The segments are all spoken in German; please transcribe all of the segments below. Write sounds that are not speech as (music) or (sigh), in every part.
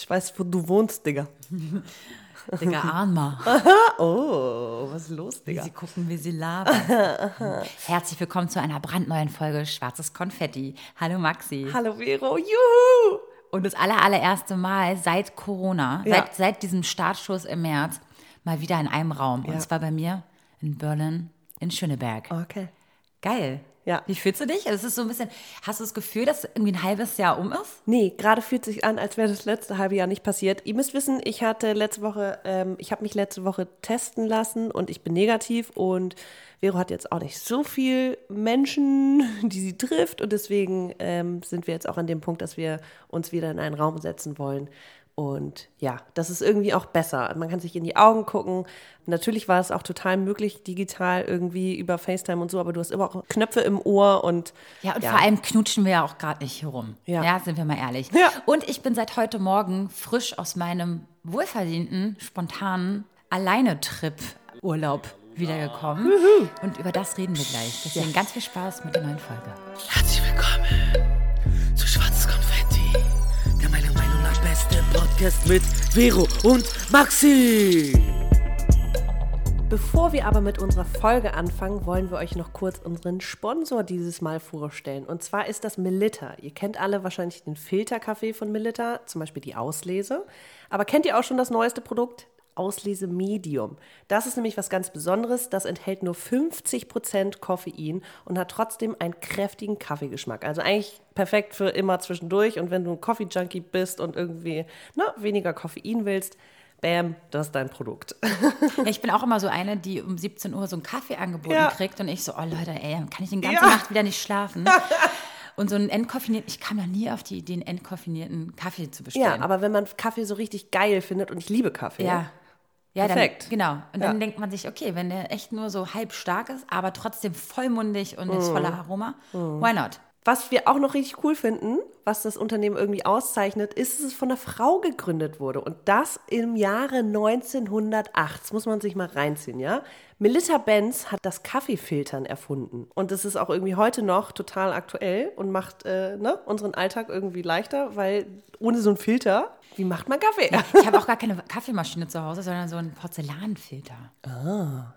Ich weiß, wo du wohnst, Digga. (laughs) Digga, ahn mal. (laughs) Oh, was ist los, Wie Digga? sie gucken, wie sie labern. (laughs) Herzlich willkommen zu einer brandneuen Folge Schwarzes Konfetti. Hallo Maxi. Hallo Vero, juhu! Und das aller, allererste Mal seit Corona, Ja. seit, seit diesem Startschuss im März, mal wieder in einem Raum. Ja. Und zwar bei mir in Berlin, in Schöneberg. Okay. Geil. Ja. Wie fühlst du dich? Es ist so ein bisschen, hast du das Gefühl, dass irgendwie ein halbes Jahr um ist? Nee, gerade fühlt sich an, als wäre das letzte halbe Jahr nicht passiert. Ihr müsst wissen, ich hatte letzte Woche, ähm, ich habe mich letzte Woche testen lassen und ich bin negativ und Vero hat jetzt auch nicht so viel Menschen, (laughs) die sie trifft und deswegen ähm, sind wir jetzt auch an dem Punkt, dass wir uns wieder in einen Raum setzen wollen. Und ja, das ist irgendwie auch besser. Man kann sich in die Augen gucken. Natürlich war es auch total möglich, digital irgendwie über FaceTime und so, aber du hast immer auch Knöpfe im Ohr und Ja, und vor allem knutschen wir ja auch gerade nicht herum. Ja. Ja. sind wir mal ehrlich. Ja. Und ich bin seit heute Morgen frisch aus meinem wohlverdienten, spontanen Alleine-Trip-Urlaub wiedergekommen. Und über das reden wir gleich. Deswegen ganz viel Spaß mit der neuen Folge. Herzlich willkommen Podcast mit Vero und Maxi. Bevor wir aber mit unserer Folge anfangen, wollen wir euch noch kurz unseren Sponsor dieses Mal vorstellen. Und zwar ist das Melitta. Ihr kennt alle wahrscheinlich den Filterkaffee von Melitta, zum Beispiel die Auslese. Aber kennt ihr auch schon das neueste Produkt? Auslese Medium. Das ist nämlich was ganz Besonderes. Das enthält nur 50% Koffein und hat trotzdem einen kräftigen Kaffeegeschmack. Also eigentlich perfekt für immer zwischendurch. Und wenn du ein Coffee-Junkie bist und irgendwie na, weniger Koffein willst, bam, das ist dein Produkt. (laughs) Ja, ich bin auch immer so eine, die um 17 Uhr so einen Kaffee angeboten Ja. kriegt und ich so, oh Leute, ey, kann ich die ganze Ja. Nacht wieder nicht schlafen. (laughs) Und so einen entkoffinierten, ich kam noch nie auf die Idee, einen entkoffinierten Kaffee zu bestellen. Ja, aber wenn man Kaffee so richtig geil findet und ich liebe Kaffee. Ja. Ja, Perfekt. Dann, genau. Und dann Ja. denkt man sich, okay, wenn der echt nur so halb stark ist, aber trotzdem vollmundig und Mhm. jetzt voller Aroma, why not? Was wir auch noch richtig cool finden, was das Unternehmen irgendwie auszeichnet, ist, dass es von einer Frau gegründet wurde. Und das im Jahre 1908. Das muss man sich mal reinziehen, ja? Melissa Benz hat das Kaffeefiltern erfunden. Und das ist auch irgendwie heute noch total aktuell und macht äh, ne, unseren Alltag irgendwie leichter, weil ohne so einen Filter, wie macht man Kaffee? Ich habe auch gar keine Kaffeemaschine zu Hause, sondern so einen Porzellanfilter.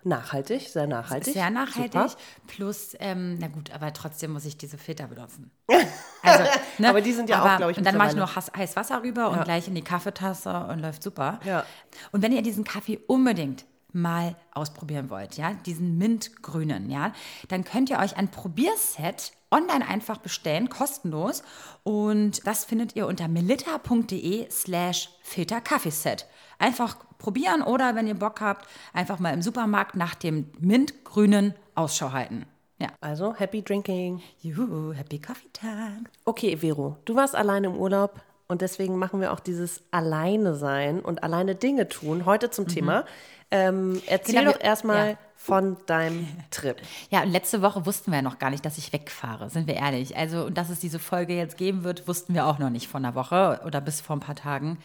Nachhaltig, sehr nachhaltig. Sehr nachhaltig. Super. Plus, ähm, na gut, aber trotzdem muss ich diese Filter benutzen. (laughs) Also, ne? Aber die sind ja auch, Aber- glaub ich, Und dann mache ich noch heiß- Wasser rüber und Ja. gleich in die Kaffeetasse und läuft super. Ja. Und wenn ihr diesen Kaffee unbedingt mal ausprobieren wollt, ja, diesen Mintgrünen, ja, dann könnt ihr euch ein Probierset online einfach bestellen, kostenlos. Und das findet ihr unter melitta.de slash filterkaffeeset. Einfach probieren oder wenn ihr Bock habt, einfach mal im Supermarkt nach dem Mintgrünen Ausschau halten. Ja. Also, happy drinking. Juhu, happy Coffee Tag. Okay, Vero, du warst alleine im Urlaub und deswegen machen wir auch dieses Alleine sein und alleine Dinge tun heute zum Thema. Ähm, erzähl Genau, doch erstmal ja. von deinem Trip. Ja, und letzte Woche wussten wir ja noch gar nicht, dass ich wegfahre, sind wir ehrlich. Also, und dass es diese Folge jetzt geben wird, wussten wir auch noch nicht von einer Woche oder bis vor ein paar Tagen.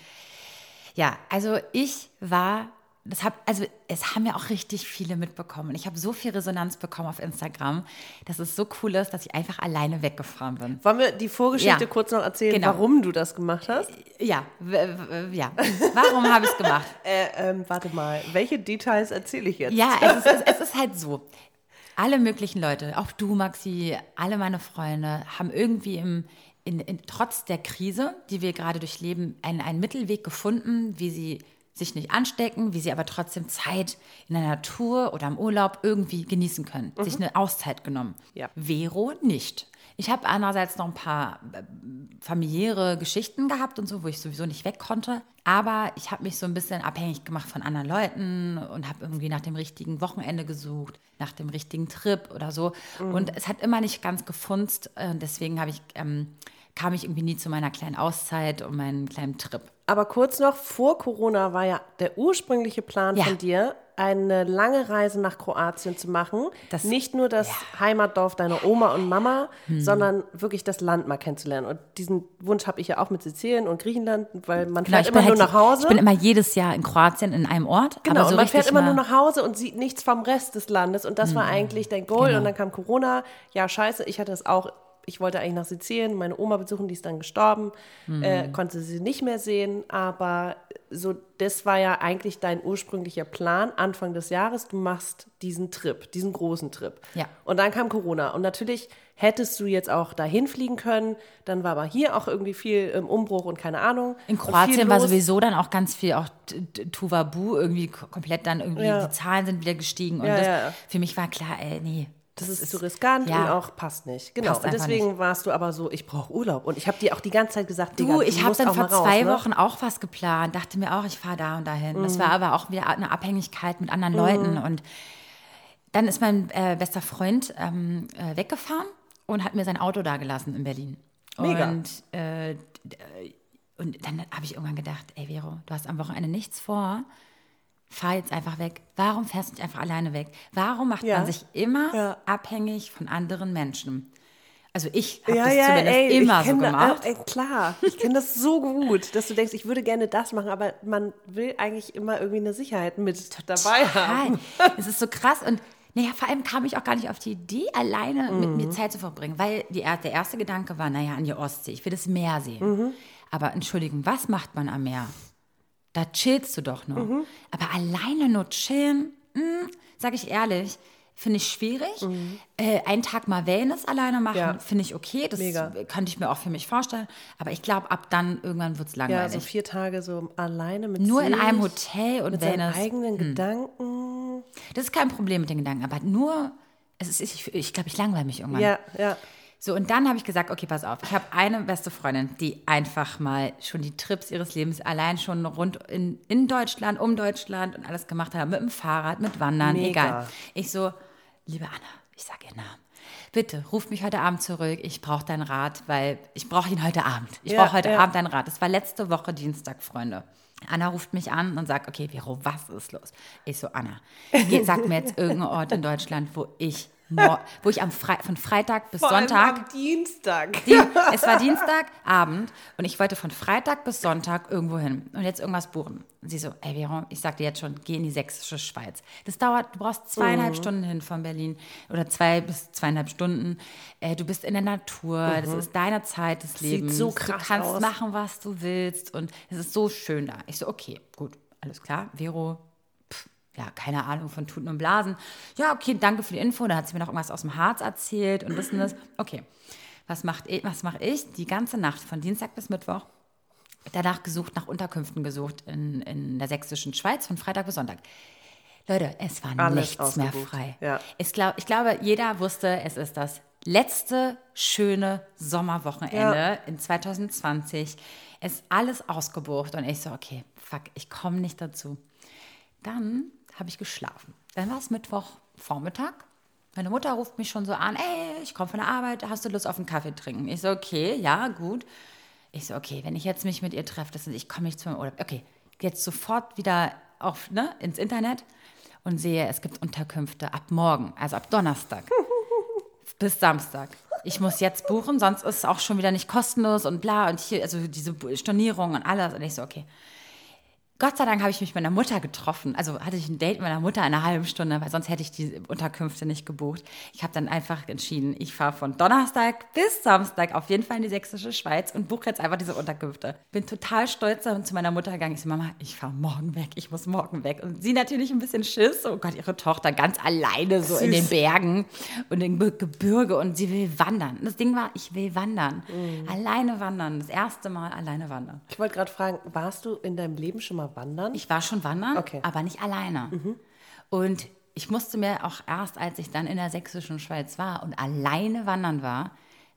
Ja, also ich war, das hab, also es haben ja auch richtig viele mitbekommen. Und ich habe so viel Resonanz bekommen auf Instagram, dass es so cool ist, dass ich einfach alleine weggefahren bin. Wollen wir die Vorgeschichte Ja. kurz noch erzählen, Genau. warum du das gemacht hast? Ja, w- w- ja. Warum habe ich es gemacht? (laughs) Äh, ähm, warte mal, welche Details erzähle ich jetzt? Ja, es ist, (laughs) es ist halt so. Alle möglichen Leute, auch du, Maxi, alle meine Freunde, haben irgendwie im, in, in, trotz der Krise, die wir gerade durchleben, einen, einen Mittelweg gefunden, wie sie sich nicht anstecken, wie sie aber trotzdem Zeit in der Natur oder im Urlaub irgendwie genießen können. Sich eine Auszeit genommen. Ja. Vero nicht. Ich habe einerseits noch ein paar äh, familiäre Geschichten gehabt und so, wo ich sowieso nicht weg konnte. Aber ich habe mich so ein bisschen abhängig gemacht von anderen Leuten und habe irgendwie nach dem richtigen Wochenende gesucht, nach dem richtigen Trip oder so. Und es hat immer nicht ganz gefunzt. äh, Deswegen ich, ähm, kam ich irgendwie nie zu meiner kleinen Auszeit und meinem kleinen Trip. Aber kurz noch, vor Corona war ja der ursprüngliche Plan Ja. von dir, eine lange Reise nach Kroatien zu machen. Das- Nicht nur das Heimatdorf deiner Oma und Mama, sondern wirklich das Land mal kennenzulernen. Und diesen Wunsch habe ich ja auch mit Sizilien und Griechenland, weil man Genau, fährt immer bin nur halt, nach Hause. Ich bin immer jedes Jahr in Kroatien in einem Ort. Genau, so und man fährt immer nur nach Hause und sieht nichts vom Rest des Landes. Und das war eigentlich dein Goal. Genau. Und dann kam Corona. Ja, scheiße, ich hatte es auch ich wollte eigentlich nach Sizilien meine Oma besuchen, die ist dann gestorben, Mhm. äh, konnte sie nicht mehr sehen, aber so, das war ja eigentlich dein ursprünglicher Plan Anfang des Jahres. Du machst diesen Trip, diesen großen Trip. Ja. Und dann kam Corona. Und natürlich hättest du jetzt auch dahin fliegen können. Dann war aber hier auch irgendwie viel im Umbruch und keine Ahnung. In Kroatien war sowieso dann auch ganz viel, auch Tuvabu, irgendwie ko- komplett dann irgendwie, Ja. die Zahlen sind wieder gestiegen. Und Ja, das, für mich war klar, ey, nee. Das ist zu riskant ja. und auch passt nicht. Genau. Passt und deswegen warst du aber so, ich brauche Urlaub. Und ich habe dir auch die ganze Zeit gesagt, Du, ich habe dann vor mal raus, zwei ne? Wochen auch was geplant, dachte mir auch, ich fahre da und dahin. Mhm. Das war aber auch wieder eine Abhängigkeit mit anderen Leuten. Und dann ist mein äh, bester Freund ähm, äh, weggefahren und hat mir sein Auto da gelassen in Berlin. Mega. Und, äh, äh, und dann habe ich irgendwann gedacht, ey Vero, du hast am Wochenende nichts vor. Fahr jetzt einfach weg. Warum fährst du nicht einfach alleine weg? Warum macht Ja. man sich immer Ja. abhängig von anderen Menschen? Also ich habe Ja, das ja, zumindest ey, immer ich so da- gemacht. äh, ey, klar, ich kenne das so gut, dass du denkst, ich würde gerne das machen, aber man will eigentlich immer irgendwie eine Sicherheit mit dabei haben. Total. Es ist so krass und naja, vor allem kam ich auch gar nicht auf die Idee, alleine mit Mhm. mir Zeit zu verbringen, weil die, er- der erste Gedanke war, naja, an die Ostsee, ich will das Meer sehen. Mhm. Aber Entschuldigung, was macht man am Meer? Da chillst du doch nur. Mhm. Aber alleine nur chillen, sage ich ehrlich, finde ich schwierig. Äh, einen Tag mal Wellness alleine machen, Mhm. Ja. finde ich okay. Das Mega. könnte ich mir auch für mich vorstellen. Aber ich glaube, ab dann irgendwann wird es Ja, langweilig. so vier Tage so alleine mit nur in sich, einem Hotel und mit seinen Wellness. eigenen Gedanken. Das ist kein Problem mit den Gedanken, aber nur, es ist, ich, ich glaube, ich langweile mich irgendwann. Ja, ja. So, und dann habe ich gesagt, okay, pass auf, ich habe eine beste Freundin, die einfach mal schon die Trips ihres Lebens allein schon rund in, in Deutschland, um Deutschland und alles gemacht hat, mit dem Fahrrad, mit Wandern, Mega. egal. Ich so, liebe Anna, ich sage ihren Namen. Bitte, ruf mich heute Abend zurück. Ich brauche deinen Rat, weil ich brauche ihn heute Abend. Ich Ja, brauche heute ja. Abend deinen Rat. Das war letzte Woche Dienstag, Freunde. Anna ruft mich an und sagt, okay, Vero, was ist los? Ich so, Anna, sag mir jetzt irgendeinen Ort in Deutschland, wo ich, wo ich am Fre von Freitag bis Vor allem Sonntag am Dienstag. die, es war Dienstagabend und ich wollte von Freitag bis Sonntag irgendwo hin und jetzt irgendwas buchen. Und sie so, ey Vero, ich sagte jetzt schon, geh in die sächsische Schweiz. Das dauert, du brauchst zweieinhalb Mhm. Stunden hin von Berlin oder zwei bis zweieinhalb Stunden. Äh, du bist in der Natur, das ist deine Zeit des Mhm. Sieht so du krass kannst aus. machen, was du willst und es ist so schön da. Ich so, okay, gut, alles klar. Vero, ja, keine Ahnung von Tuten und Blasen. Ja, okay, danke für die Info. Dann hat sie mir noch irgendwas aus dem Harz erzählt und das und das. Okay, was macht ich, was mache ich? Die ganze Nacht von Dienstag bis Mittwoch danach gesucht, nach Unterkünften gesucht in, in der sächsischen Schweiz von Freitag bis Sonntag. Leute, es war Alles nichts mehr ausgebucht. frei. Ja. Ich, glaub, ich glaube, jeder wusste, es ist das letzte schöne Sommerwochenende Ja. in 2020. Es ist alles ausgebucht und ich so, okay, fuck, ich komme nicht dazu. Dann habe ich geschlafen. Dann war es Mittwochvormittag. Meine Mutter ruft mich schon so an, ey, ich komme von der Arbeit, hast du Lust auf einen Kaffee trinken? Ich so, okay, ja, gut. Ich so, okay, wenn ich jetzt mich mit ihr treffe, das ist, ich komme nicht zu meinem Urlaub. Okay, jetzt sofort wieder auf, ne, ins Internet und sehe, es gibt Unterkünfte ab morgen, also ab Donnerstag (laughs) bis Samstag. Ich muss jetzt buchen, sonst ist es auch schon wieder nicht kostenlos und bla und hier, also diese Stornierung und alles. Und ich so, okay. Gott sei Dank habe ich mich mit meiner Mutter getroffen. Also hatte ich ein Date mit meiner Mutter eine halbe Stunde, weil sonst hätte ich die Unterkünfte nicht gebucht. Ich habe dann einfach entschieden, ich fahre von Donnerstag bis Samstag auf jeden Fall in die sächsische Schweiz und buche jetzt einfach diese Unterkünfte. Bin total stolz zu meiner Mutter gegangen. Ich so, Mama, ich fahre morgen weg, ich muss morgen weg. Und sie natürlich ein bisschen Schiss. Oh Gott, ihre Tochter ganz alleine so in den Bergen und im Ge- Gebirge und sie will wandern. Das Ding war, ich will wandern. Alleine wandern. Das erste Mal alleine wandern. Ich wollte gerade fragen, warst du in deinem Leben schon mal wandern? Ich war schon wandern, Okay. aber nicht alleine. Und ich musste mir auch erst, als ich dann in der sächsischen Schweiz war und alleine wandern war,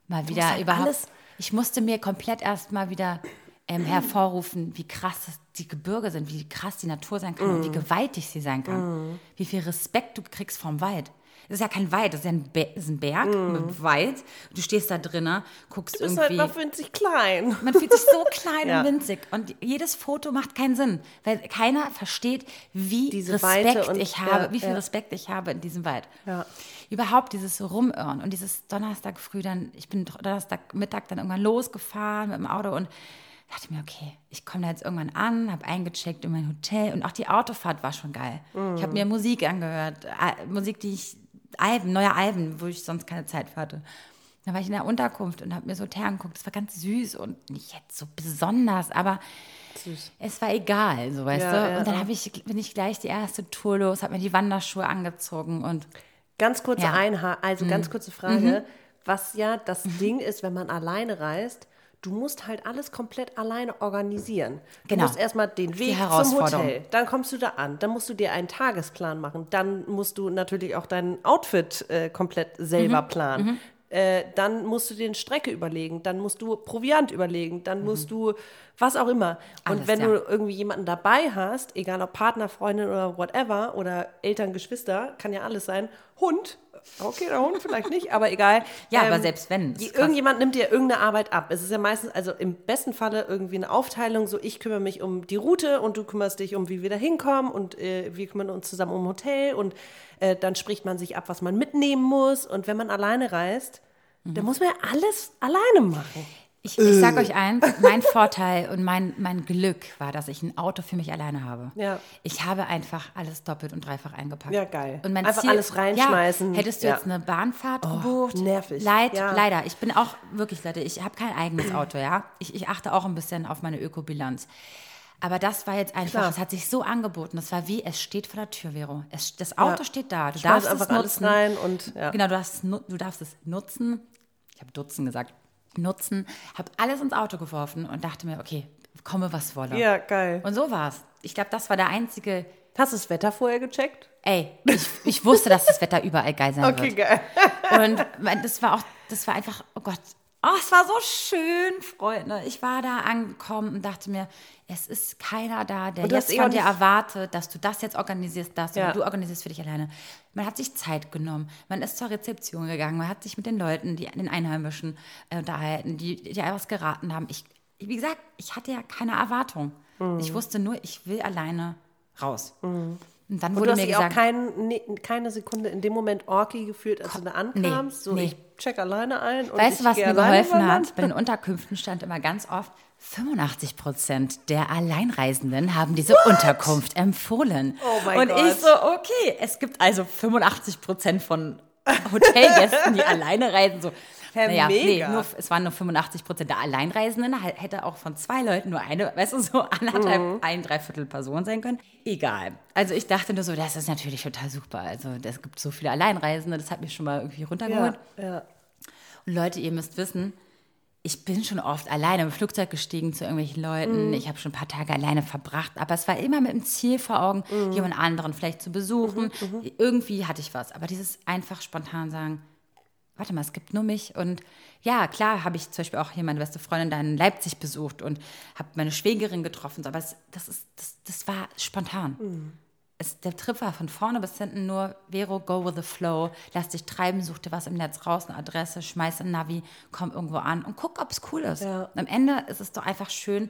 mal wieder halt überhaupt. alles- Ich musste mir komplett erst mal wieder ähm, hervorrufen, wie krass die Gebirge sind, wie krass die Natur sein kann und wie gewaltig sie sein kann. Wie viel Respekt du kriegst vom Wald. Das ist ja kein Wald, das ist ja ein, Be ist ein Berg mit Wald. Du stehst da drinnen, guckst du bist halt irgendwie. noch winzig klein. Man fühlt sich so klein (laughs) Ja. und winzig. Und jedes Foto macht keinen Sinn, weil keiner versteht, wie Diese Respekt und- ich habe, ja, wie viel ja. Respekt ich habe in diesem Wald. Ja. Überhaupt dieses Rumirren und dieses Donnerstag früh dann, ich bin Donnerstag Mittag dann irgendwann losgefahren mit dem Auto und dachte mir, okay, ich komme da jetzt irgendwann an, habe eingecheckt in mein Hotel und auch die Autofahrt war schon geil. Ich habe mir Musik angehört, äh, Musik, die ich, Alben, neue Alben, wo ich sonst keine Zeit für hatte. Da war ich in der Unterkunft und habe mir so Hotel angeguckt. Das war ganz süß und nicht jetzt so besonders, aber es war egal, so weißt Ja, du. ja, und dann ja. ich, bin ich gleich die erste Tour los, habe mir die Wanderschuhe angezogen und Ganz kurze Ja. Mhm. Einha also ganz kurze Frage, was ja das Ding ist, wenn man alleine reist, du musst halt alles komplett alleine organisieren. Du Genau. musst erstmal den Weg zum. Hotel, dann kommst du da an, dann musst du dir einen Tagesplan machen, dann musst du natürlich auch dein Outfit äh, komplett Mhm. selber planen. Äh, dann musst du dir eine Strecke überlegen, dann musst du Proviant überlegen, dann musst du was auch immer. Und Mhm. Alles, wenn ja. du irgendwie jemanden dabei hast, egal ob Partner, Freundin oder whatever, oder Eltern, Geschwister, kann ja alles sein, Hund, okay, der Hund vielleicht nicht, aber egal. Ja, aber selbst wenn, die-. Irgendjemand nimmt dir irgendeine Arbeit ab. Es ist ja meistens, also im besten Falle irgendwie eine Aufteilung, so ich kümmere mich um die Route und du kümmerst dich um, wie wir da hinkommen und äh, wir kümmern uns zusammen um Hotel und äh, dann spricht man sich ab, was man mitnehmen muss. Und wenn man alleine reist, Mhm. dann muss man ja alles alleine machen. Ich, ich sage euch eins, mein Vorteil und mein, mein Glück war, dass ich ein Auto für mich alleine habe. Ja. Ich habe einfach alles doppelt und dreifach eingepackt. Ja, geil. Und mein Einfach Ziel, alles reinschmeißen. Ja, hättest du Ja. Oh, jetzt eine Bahnfahrt gebucht? nervig. Leid. Leider. Ich bin auch, wirklich Leute, ich habe kein eigenes (clears throat) Auto, ja. Ich, ich achte auch ein bisschen auf meine Ökobilanz. Aber das war jetzt einfach, Klar. es hat sich so angeboten. Das war wie, es steht vor der Tür, Vero. Es, das Auto steht da. Du Schmeiß darfst einfach es alles nutzen. rein und. Genau, du darfst, du darfst es nutzen. Ich habe Dutzen gesagt. Nutzen. Habe alles ins Auto geworfen und dachte mir, okay, komme was wolle. Ja, geil. Und so war's. Ich glaube, das war der einzige. Hast du das Wetter vorher gecheckt? Ey, ich, ich wusste, dass das Wetter überall geil sein Okay, wird. geil. Und das war auch, das war einfach, oh Gott, oh, es war so schön, Freunde. Ich war da angekommen und dachte mir, es ist keiner da, der Und jetzt eh von dir erwartet, dass du das jetzt organisierst, das Ja. oder du organisierst für dich alleine. Man hat sich Zeit genommen, man ist zur Rezeption gegangen, man hat sich mit den Leuten, die, den Einheimischen äh, unterhalten, die die dir was geraten haben. Ich, wie gesagt, ich hatte ja keine Erwartung. Mhm. Ich wusste nur, ich will alleine raus. Und dann Und wurde du hast mir dich auch gesagt, kein, nee, keine Sekunde in dem Moment orky gefühlt, als du da ankamst. so, nee. ich check alleine ein. Und Weißt du, was mir geholfen hat? Bei den Unterkünften stand immer ganz oft, 85 Prozent der Alleinreisenden haben diese Unterkunft empfohlen. Oh mein Und Gott. ich so, okay, es gibt also 85 Prozent von Hotelgästen, die alleine reisen. So, Ja, naja, nee, mega. nur, es waren nur 85 Prozent der Alleinreisenden. Hätte auch von zwei Leuten nur eine, weißt du, so anderthalb, Mhm. ein, dreiviertel Person sein können. Egal. Also ich dachte nur so, das ist natürlich total super. Also es gibt so viele Alleinreisende, das hat mich schon mal irgendwie runtergeholt. Ja, ja. Und Leute, ihr müsst wissen, ich bin schon oft alleine im Flugzeug gestiegen zu irgendwelchen Leuten. Mhm. Ich habe schon ein paar Tage alleine verbracht, aber es war immer mit dem Ziel vor Augen, Mhm. jemand anderen vielleicht zu besuchen. Irgendwie hatte ich was. Aber dieses einfach spontan sagen, warte mal, es gibt nur mich. Und ja, klar habe ich zum Beispiel auch hier meine beste Freundin da in Leipzig besucht und habe meine Schwägerin getroffen. Aber es, das, ist, das, das war spontan. Mhm. Es, der Trip war von vorne bis hinten nur Vero, go with the flow, lass dich treiben, such dir was im Netz raus, eine Adresse, schmeiß ein Navi, komm irgendwo an und guck, ob es cool ist. Ja. Am Ende ist es doch einfach schön.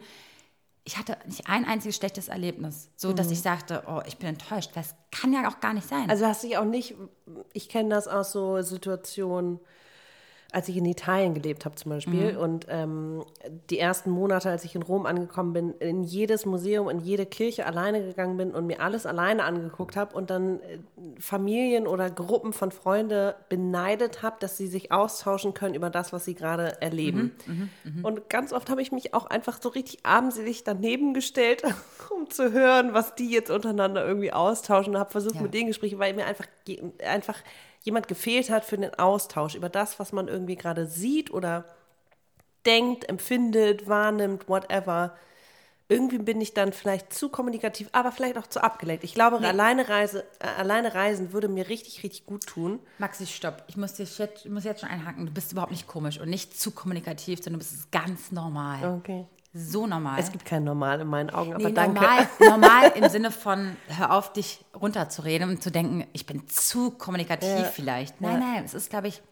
Ich hatte nicht ein einziges schlechtes Erlebnis, so dass ich sagte, oh, ich bin enttäuscht, es kann ja auch gar nicht sein. Mhm. Also hast du dich auch nicht, ich kenne das aus so Situationen, als ich in Italien gelebt habe zum Beispiel und ähm, die ersten Monate, als ich in Rom angekommen bin, in jedes Museum, in jede Kirche alleine gegangen bin und mir alles alleine angeguckt habe und dann äh, Familien oder Gruppen von Freunden beneidet habe, dass sie sich austauschen können über das, was sie gerade erleben. Und ganz oft habe ich mich auch einfach so richtig armselig daneben gestellt, (laughs) um zu hören, was die jetzt untereinander irgendwie austauschen. Habe versucht, Ja. mit denen Gespräche, weil mir einfach, einfach jemand gefehlt hat für den Austausch über das, was man irgendwie gerade sieht oder denkt, empfindet, wahrnimmt, whatever. Irgendwie bin ich dann vielleicht zu kommunikativ, aber vielleicht auch zu abgelenkt. Ich glaube, alleine, Reise, äh, alleine reisen würde mir richtig, richtig gut tun. Maxi, stopp. Ich muss, dich jetzt, ich muss jetzt schon einhaken. Du bist überhaupt nicht komisch und nicht zu kommunikativ, sondern du bist ganz normal. Okay. So normal. Es gibt kein Normal in meinen Augen, aber Nee, danke. normal, (laughs) normal im Sinne von, hör auf, dich runterzureden und zu denken, ich bin zu kommunikativ Ja. vielleicht. Nein, nein, es ist, glaube ich,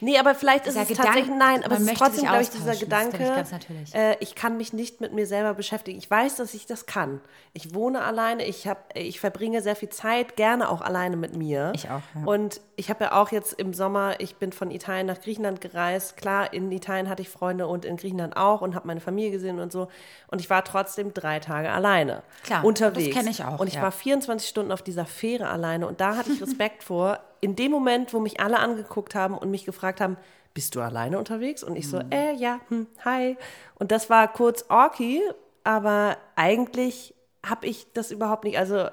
Nee, aber vielleicht ist es Gedanke, tatsächlich, nein, aber es ist trotzdem, glaube ich, dieser Gedanke, ich. Äh, ich kann mich nicht mit mir selber beschäftigen. Ich weiß, dass ich das kann. Ich wohne alleine, ich, hab, ich verbringe sehr viel Zeit, gerne auch alleine mit mir. Ich auch, ja. Und ich habe ja auch jetzt im Sommer, ich bin von Italien nach Griechenland gereist. Klar, in Italien hatte ich Freunde und in Griechenland auch und habe meine Familie gesehen und so. Und ich war trotzdem drei Tage alleine Klar, unterwegs. das kenn ich auch, Und ich ja. war 24 Stunden auf dieser Fähre alleine und da hatte ich (laughs) Respekt vor, in dem Moment, wo mich alle angeguckt haben und mich gefragt haben, bist du alleine unterwegs? Und ich so, äh, ja, hm, hi. Und das war kurz orky, aber eigentlich habe ich das überhaupt nicht, also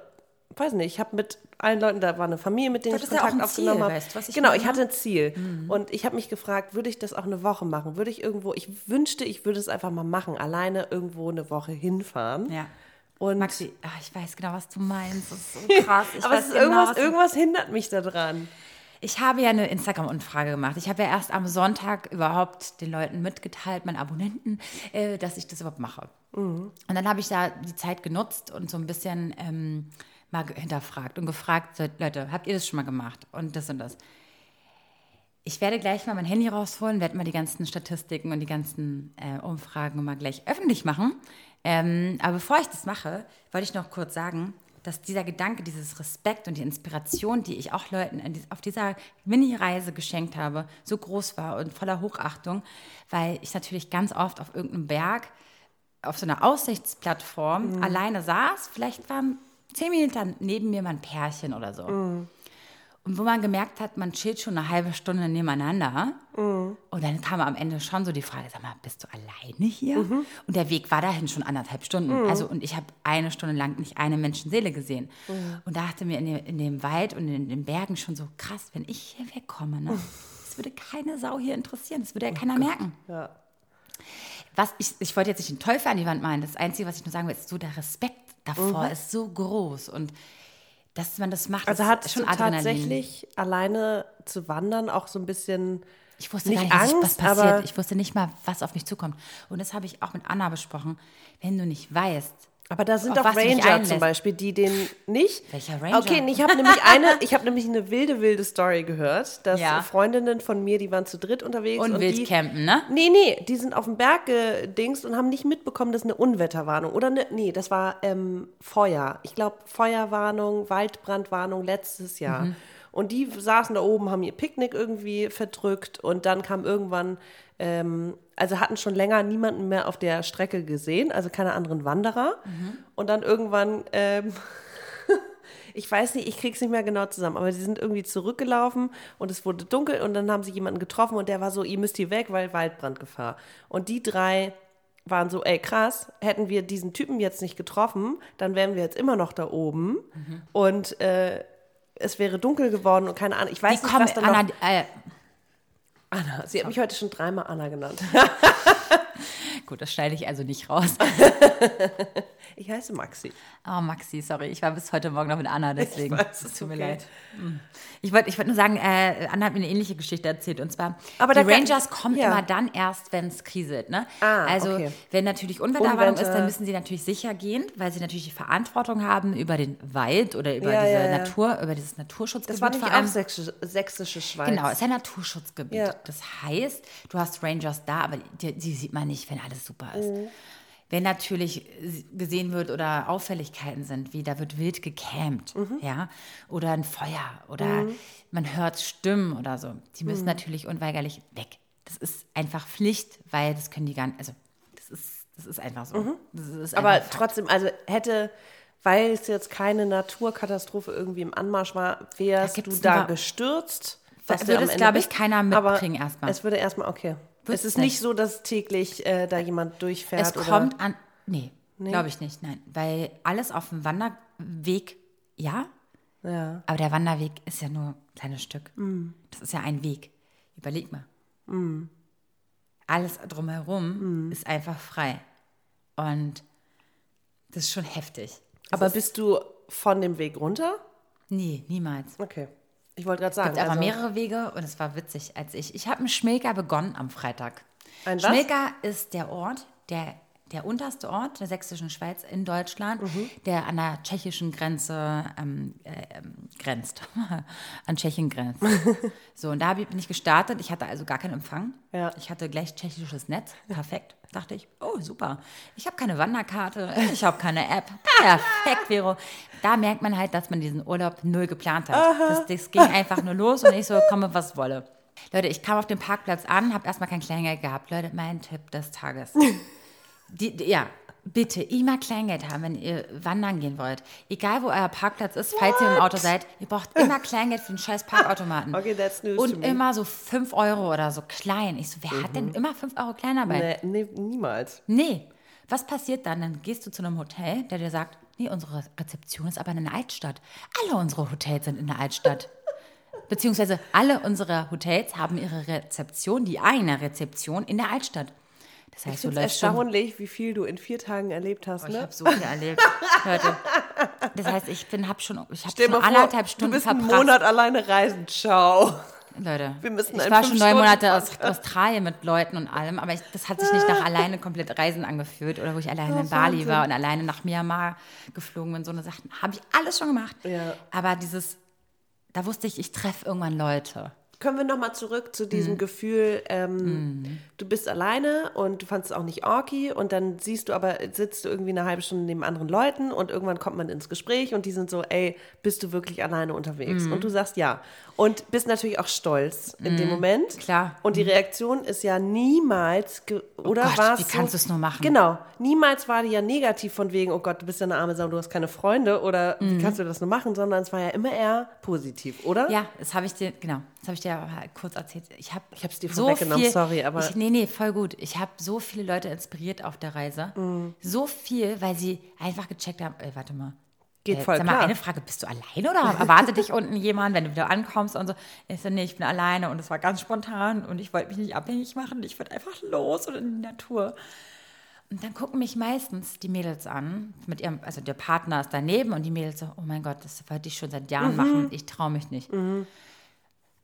weiß nicht, ich habe mit allen Leuten, da war eine Familie, mit denen ich ja Kontakt ein Ziel, aufgenommen habe. genau, meine? ich hatte ein Ziel. Und ich habe mich gefragt, würde ich das auch eine Woche machen? Würde ich irgendwo, ich wünschte, ich würde es einfach mal machen, alleine irgendwo eine Woche hinfahren. Ja. Und Maxi, ah, ich weiß genau, was du meinst. Das ist so (laughs) krass. Aber ist genau, irgendwas, was du- irgendwas hindert mich daran. Ich habe ja eine Instagram-Umfrage gemacht. Ich habe ja erst am Sonntag überhaupt den Leuten mitgeteilt, meinen Abonnenten, äh, dass ich das überhaupt mache. Und dann habe ich da die Zeit genutzt und so ein bisschen ähm, mal hinterfragt und gefragt, Leute, habt ihr das schon mal gemacht? Und das und das. Ich werde gleich mal mein Handy rausholen, werde mal die ganzen Statistiken und die ganzen äh, Umfragen mal gleich öffentlich machen. Ähm, aber bevor ich das mache, wollte ich noch kurz sagen, dass dieser Gedanke, dieses Respekt und die Inspiration, die ich auch Leuten auf dieser Mini-Reise geschenkt habe, so groß war und voller Hochachtung, weil ich natürlich ganz oft auf irgendeinem Berg auf so einer Aussichtsplattform alleine saß. Vielleicht waren zehn Minuten neben mir mal ein Pärchen oder so. Und wo man gemerkt hat, man chillt schon eine halbe Stunde nebeneinander. Und dann kam am Ende schon so die Frage, sag mal, bist du alleine hier? Und der Weg war dahin schon anderthalb Stunden. Also, und ich habe eine Stunde lang nicht eine Menschenseele gesehen. Und dachte mir in dem, in dem Wald und in den Bergen schon so, krass, wenn ich hier wegkomme, ne? Das würde keine Sau hier interessieren. Das würde ja keiner merken. Ja. Was ich, ich wollte jetzt nicht den Teufel an die Wand malen. Das Einzige, was ich nur sagen will, ist so der Respekt davor ist so groß. Und dass man das macht, Also ist hattest schon Adrenalin. tatsächlich alleine zu wandern auch so ein bisschen Ich wusste nicht gar nicht, was, Angst, was passiert. Ich wusste nicht mal, was auf mich zukommt. Und das habe ich auch mit Anna besprochen. Wenn du nicht weißt, Aber da sind dich Ranger zum. Beispiel, die den nicht. Welcher Ranger? Okay, ich habe nämlich (laughs) eine, ich habe nämlich eine wilde, wilde Story gehört, dass Ja. Freundinnen von mir, die waren zu dritt unterwegs und, und wild die, campen, ne? Nee, nee, die sind auf dem Berg gedingst und haben nicht mitbekommen, dass eine Unwetterwarnung oder ne, nee, das war ähm, Feuer. Ich glaube Feuerwarnung, Waldbrandwarnung letztes Jahr. Mhm. Und die saßen da oben, haben ihr Picknick irgendwie verdrückt und dann kam irgendwann, ähm, also hatten schon länger niemanden mehr auf der Strecke gesehen, also keine anderen Wanderer. Mhm. Und dann irgendwann ähm, (laughs) ich weiß nicht, ich krieg's nicht mehr genau zusammen, aber sie sind irgendwie zurückgelaufen und es wurde dunkel und dann haben sie jemanden getroffen und der war so, ihr müsst hier weg, weil Waldbrandgefahr. Und die drei waren so, ey krass, hätten wir diesen Typen jetzt nicht getroffen, dann wären wir jetzt immer noch da oben und äh, es wäre dunkel geworden und keine Ahnung, ich weiß Die nicht, was dann Anna, noch... äh, Anna, sie hat mich heute schon dreimal Anna genannt. (laughs) gut, das schneide ich also nicht raus. (laughs) Ich heiße Maxi. Oh, Maxi, sorry, ich war bis heute Morgen noch mit Anna, deswegen. weiß, es tut mir okay. leid. Mm. Ich wollte ich wollt nur sagen, äh, Anna hat mir eine ähnliche Geschichte erzählt. Und zwar, Aber die kann- Rangers kommen ja. immer dann erst, wenn es kriselt. Ne? Ah, also, okay. wenn natürlich Unwetterwarnung Unwetter. ist, dann müssen sie natürlich sicher gehen, weil sie natürlich die Verantwortung haben über den Wald oder über Ja, diese ja. Natur, über dieses Naturschutzgebiet Das war nicht vor auch allem. sächsische, sächsische Schweiz. Genau, es ist ein Naturschutzgebiet. Das heißt, du hast Rangers da, aber die, die sieht man nicht, wenn alles super ist. Wenn natürlich gesehen wird oder Auffälligkeiten sind, wie da wird wild gecampt, ja, oder ein Feuer oder man hört Stimmen oder so, die müssen natürlich unweigerlich weg. Das ist einfach Pflicht, weil das können die gar nicht, also das ist, das ist einfach so. Das ist Aber einfach Fakt. trotzdem, also hätte, weil es jetzt keine Naturkatastrophe irgendwie im Anmarsch war, wärst Da du da gestürzt? Da was du würde es, glaube ich, keiner Aber mitkriegen erstmal. Es würde erstmal, okay. Wird es ist nicht nicht. so, dass täglich äh, da jemand durchfährt Es oder. kommt an. Nee, glaube ich nicht, nein. Weil alles auf dem Wanderweg, ja, ja. aber der Wanderweg ist ja nur ein kleines Stück. Das ist ja ein Weg. Überleg mal. Alles drumherum ist einfach frei. Und das ist schon heftig. Aber bist du von dem Weg runter? Nee, niemals. Okay. Ich wollte gerade Es sagen. gibt aber also, mehrere Wege und es war witzig, als ich. Ich habe einen Schmilker begonnen am Freitag. Ein was? Schmilker ist der Ort, der, der unterste Ort der sächsischen Schweiz in Deutschland, Mhm. der an der tschechischen Grenze ähm, äh, ähm, grenzt. (laughs) an Tschechien grenzt. (laughs) so, und da bin ich gestartet. Ich hatte also gar keinen Empfang. Ja. Ich hatte gleich tschechisches Netz. (laughs) Perfekt. Dachte ich, oh, super. Ich habe keine Wanderkarte, ich habe keine App. Perfekt, Vero. Da merkt man halt, dass man diesen Urlaub null geplant hat. Das, das ging einfach nur los und ich so, komme, was wolle. Leute, ich kam auf dem Parkplatz an, habe erstmal kein Kleingeld gehabt. Leute, mein Tipp des Tages. Die, die, ja, bitte immer Kleingeld haben, wenn ihr wandern gehen wollt. Egal, wo euer Parkplatz ist, falls ihr im Auto seid, ihr braucht immer (laughs) Kleingeld für den scheiß Parkautomaten. (laughs) Okay, that's news Und me. immer so 5 Euro oder so klein. Ich so, wer hat denn immer 5 Euro klein dabei? Nee, nee, niemals. Nee. Was passiert dann? Dann gehst du zu einem Hotel, der dir sagt, nee, unsere Rezeption ist aber in der Altstadt. Alle unsere Hotels sind in der Altstadt. (laughs) Beziehungsweise alle unsere Hotels haben ihre Rezeption, die eine Rezeption in der Altstadt. Das heißt, Ich finde es läufst schon erstaunlich, wie viel du in vier Tagen erlebt hast. Ich Ne? habe so viel erlebt, Leute. Das heißt, ich bin, hab schon, ich habe Stell schon mal vor, anderthalb du Stunden bist einen verbracht. Monat alleine reisen. Ciao. Leute, Wir müssen ich einen war schon neun Monate aus. Australien mit Leuten und allem, aber ich, das hat sich nicht nach alleine komplett Reisen angefühlt oder wo ich alleine in Oh, Bali Wahnsinn. war und alleine nach Myanmar geflogen bin. So eine Sachen habe ich alles schon gemacht. Ja. Aber dieses, da wusste ich, ich treffe irgendwann Leute. Können wir nochmal zurück zu Mhm. diesem Gefühl, ähm, du bist alleine und du fandest es auch nicht orky und dann siehst du aber, sitzt du irgendwie eine halbe Stunde neben anderen Leuten und irgendwann kommt man ins Gespräch und die sind so, ey, bist du wirklich alleine unterwegs? Mhm. Und du sagst ja. Und bist natürlich auch stolz in dem Moment. Mhm. Klar. Und die Reaktion ist ja niemals, ge- oder Oh war es wie kannst du es nur machen? Genau. Niemals war die ja negativ von wegen, oh Gott, du bist ja eine arme Sau, du hast keine Freunde oder Mhm. wie kannst du das nur machen, sondern es war ja immer eher positiv, oder? Ja, das habe ich dir, genau, das habe ich dir kurz erzählt. Ich habe Ich hab's dir so vorweggenommen, sorry, aber- Ich, nee, nee, voll gut. Ich habe so viele Leute inspiriert auf der Reise. Mhm. So viel, weil sie einfach gecheckt haben, ey, warte mal. Geht äh, voll sag mal, klar. eine Frage, bist du alleine oder erwartet dich unten jemand, wenn du wieder ankommst und so? Ich so, nee, ich bin alleine und es war ganz spontan und ich wollte mich nicht abhängig machen. Ich wollte einfach los und in die Natur. Und dann gucken mich meistens die Mädels an, mit ihrem, also der Partner ist daneben und die Mädels so, oh mein Gott, das wollte ich schon seit Jahren Mhm. machen, ich traue mich nicht.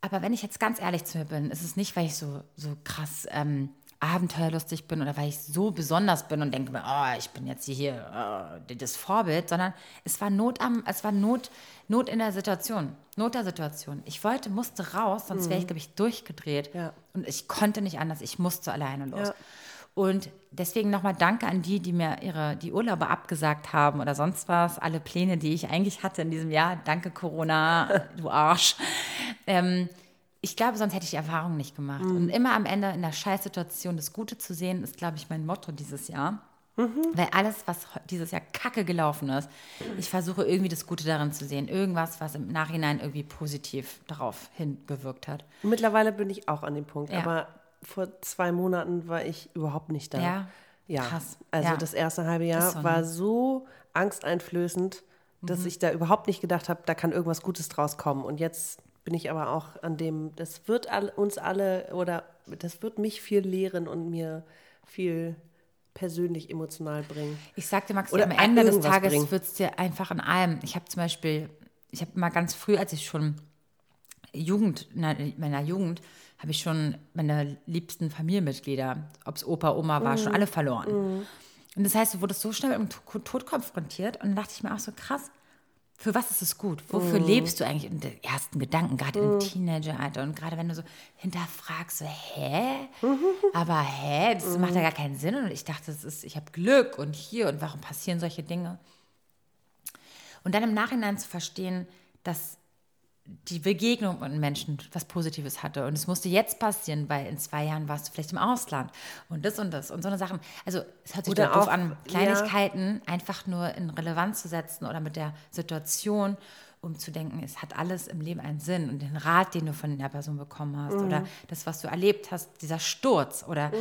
Aber wenn ich jetzt ganz ehrlich zu mir bin, ist es nicht, weil ich so, so krass ähm, abenteuerlustig bin oder weil ich so besonders bin und denke mir, oh, ich bin jetzt hier äh, das Vorbild, sondern es war Not am, es war Not, Not in der Situation, Not der Situation. Ich wollte, musste raus, sonst wäre ich, glaube ich, durchgedreht. Ja. Und ich konnte nicht anders, ich musste alleine los. Ja. Und deswegen nochmal danke an die, die mir ihre, die Urlaube abgesagt haben oder sonst was. Alle Pläne, die ich eigentlich hatte in diesem Jahr. Danke, Corona, du Arsch. Ähm, ich glaube, sonst hätte ich die Erfahrung nicht gemacht. Und immer am Ende in der Scheißsituation das Gute zu sehen, ist, glaube ich, mein Motto dieses Jahr. Weil alles, was dieses Jahr kacke gelaufen ist, ich versuche irgendwie das Gute darin zu sehen. Irgendwas, was im Nachhinein irgendwie positiv darauf hingewirkt hat. Mittlerweile bin ich auch an dem Punkt, Ja. aber vor zwei Monaten war ich überhaupt nicht da. Ja? ja. Krass. Also Ja. das erste halbe Jahr so, ne? war so angsteinflößend, dass ich da überhaupt nicht gedacht habe, da kann irgendwas Gutes draus kommen. Und jetzt bin ich aber auch an dem, das wird uns alle oder das wird mich viel lehren und mir viel persönlich emotional bringen. Ich sagte Oder am Ende des Tages wird es dir einfach in allem. Ich habe zum Beispiel, ich habe mal ganz früh, als ich schon Jugend, in meiner Jugend, habe ich schon meine liebsten Familienmitglieder, ob es Opa, Oma war, Mhm. schon alle verloren. Und das heißt, du wurdest so schnell mit dem To- Tod konfrontiert und dann dachte ich mir auch so, krass, für was ist es gut? Wofür lebst du eigentlich? Und die ersten Gedanken, gerade im Teenageralter und gerade wenn du so hinterfragst, so, hä? Aber hä, das macht ja gar keinen Sinn. Und ich dachte, das ist, ich habe Glück und hier und warum passieren solche Dinge? Und dann im Nachhinein zu verstehen, dass die Begegnung mit Menschen was Positives hatte. Und es musste jetzt passieren, weil in zwei Jahren warst du vielleicht im Ausland und das und das und so eine Sachen. Also es hört sich Oder doof auch, an, ja. Kleinigkeiten einfach nur in Relevanz zu setzen oder mit der Situation, um zu denken, es hat alles im Leben einen Sinn und den Rat, den du von der Person bekommen hast Mhm. oder das, was du erlebt hast, dieser Sturz oder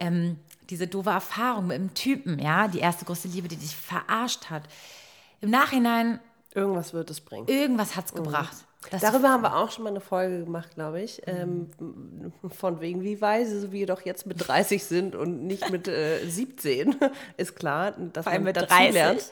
ähm, diese doofe Erfahrung mit einem Typen, ja, die erste große Liebe, die dich verarscht hat. Im Nachhinein, Irgendwas wird es bringen. irgendwas hat es gebracht. Dass du Darüber haben wir auch schon mal eine Folge gemacht, glaube ich. Mhm. Ähm, von wegen, wie weise wir doch jetzt mit 30 sind und nicht mit äh, 17. (laughs) Ist klar, dass man mit dazu 30. lernt.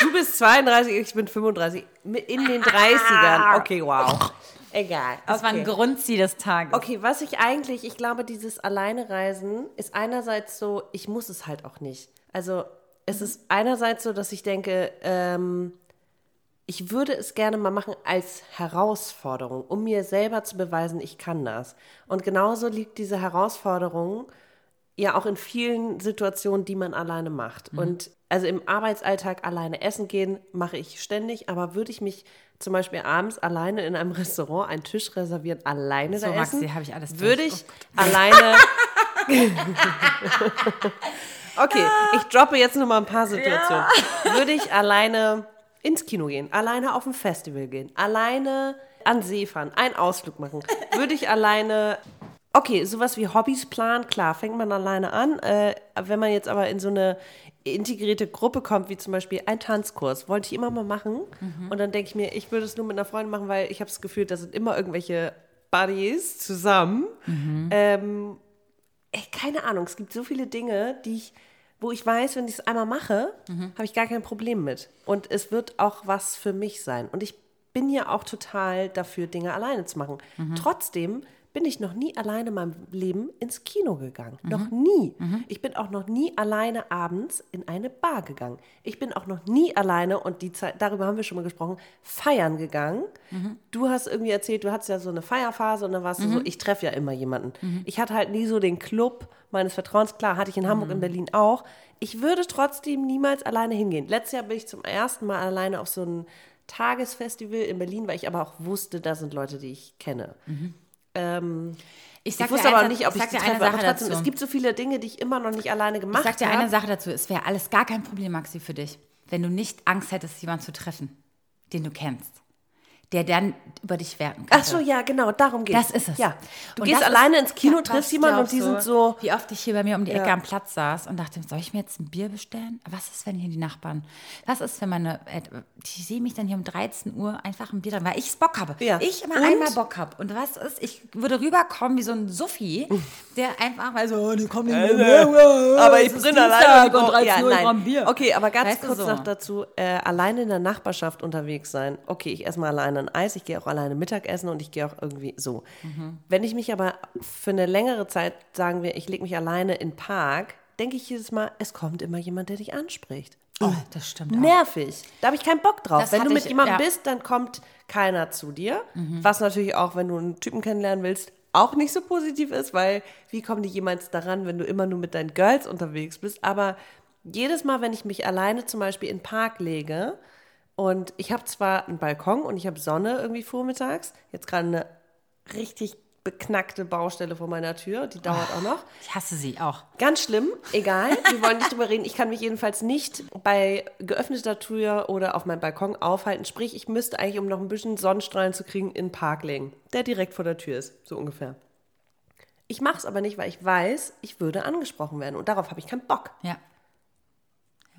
Du bist 32, ich bin 35. Mit In den 30ern. Okay, wow. Egal. Das war ein okay. Grundziel des Tages. Okay, was ich eigentlich, ich glaube, dieses Alleinereisen ist einerseits so, ich muss es halt auch nicht. Also es ist einerseits so, dass ich denke, ähm, ich würde es gerne mal machen als Herausforderung, um mir selber zu beweisen, ich kann das. Und genauso liegt diese Herausforderung ja auch in vielen Situationen, die man alleine macht. Und also im Arbeitsalltag alleine essen gehen mache ich ständig, aber würde ich mich zum Beispiel abends alleine in einem (laughs) Restaurant einen Tisch reservieren, alleine So, da essen, Maxi, habe ich alles würde ich alleine (laughs) (laughs) Okay, ich droppe jetzt nur mal ein paar Situationen. Würde ich alleine ins Kino gehen, alleine auf ein Festival gehen, alleine an See fahren, einen Ausflug machen? Würde ich alleine. Okay, sowas wie Hobbys planen, klar, fängt man alleine an. Äh, wenn man jetzt aber in so eine integrierte Gruppe kommt, wie zum Beispiel ein Tanzkurs, wollte ich immer mal machen. Und dann denke ich mir, ich würde es nur mit einer Freundin machen, weil ich habe das Gefühl, da sind immer irgendwelche Buddies zusammen. Ähm, ey, keine Ahnung, es gibt so viele Dinge, die ich, wo ich weiß, wenn ich es einmal mache, habe ich gar kein Problem mit. Und es wird auch was für mich sein. Und ich bin ja auch total dafür, Dinge alleine zu machen. Trotzdem bin ich noch nie alleine in meinem Leben ins Kino gegangen. Noch nie. Ich bin auch noch nie alleine abends in eine Bar gegangen. Ich bin auch noch nie alleine, und die Zeit, darüber haben wir schon mal gesprochen, feiern gegangen. Du hast irgendwie erzählt, du hattest ja so eine Feierphase und dann warst du so, ich treffe ja immer jemanden. Ich hatte halt nie so den Club meines Vertrauens. Klar, hatte ich in Hamburg, in Berlin auch. Ich würde trotzdem niemals alleine hingehen. Letztes Jahr bin ich zum ersten Mal alleine auf so ein Tagesfestival in Berlin, weil ich aber auch wusste, da sind Leute, die ich kenne. Ähm, Ich, ich wusste aber eine- nicht, ob ich, sag sie treffe. Aber trotzdem, dazu. es gibt so viele Dinge, die ich immer noch nicht alleine Ich gemacht sag dir habe. eine Sache dazu. Es wäre alles gar kein Problem, Maxi, für dich, wenn du nicht Angst hättest, jemanden zu treffen, den du kennst, der dann über dich werten könnte. Ach so, ja, genau, darum geht Das ist es. Ja. Du Und gehst alleine ist- ins Kino, Ja, triffst jemanden und die du, sind so. Wie oft ich hier bei mir um die Ecke Ja. am Platz saß und dachte, soll ich mir jetzt ein Bier bestellen? Was ist, wenn hier die Nachbarn? Was ist, wenn meine. Die sehen mich dann hier um 13 Uhr einfach ein Bier dran, weil ich Bock habe. Ja. Ich immer Und? einmal Bock habe. Und was ist, ich würde rüberkommen wie so ein Suffi, der einfach mal so, die kommen nicht mehr. Aber es ich bin Dienstag alleine. und 13 ja, Uhr, ein Bier. Okay, aber ganz Weißt kurz so? noch dazu. Äh, alleine in der Nachbarschaft unterwegs sein. Okay, ich esse mal alleine ein Eis, ich gehe auch alleine Mittagessen und ich gehe auch irgendwie so. Mhm. Wenn ich mich aber für eine längere Zeit, sagen wir, ich lege mich alleine in den Park, denke ich jedes Mal, es kommt immer jemand, der dich anspricht. Oh, das stimmt auch. Nervig. Da habe ich keinen Bock drauf. Das wenn du mit ich- jemandem ja. Mhm. bist, dann kommt keiner zu dir. Was natürlich auch, wenn du einen Typen kennenlernen willst, auch nicht so positiv ist, weil wie kommen die jemals daran, wenn du immer nur mit deinen Girls unterwegs bist? Aber jedes Mal, wenn ich mich alleine zum Beispiel in den Park lege und ich habe zwar einen Balkon und ich habe Sonne irgendwie vormittags, jetzt gerade eine richtig beknackte Baustelle vor meiner Tür, die dauert auch noch. Ich hasse sie auch. Ganz schlimm, egal. Wir wollen nicht drüber reden. Ich kann mich jedenfalls nicht bei geöffneter Tür oder auf meinem Balkon aufhalten. Sprich, ich müsste eigentlich, um noch ein bisschen Sonnenstrahlen zu kriegen, in den Park legen, der direkt vor der Tür ist, so ungefähr. Ich mache es aber nicht, weil ich weiß, ich würde angesprochen werden. Und darauf habe ich keinen Bock. Ja.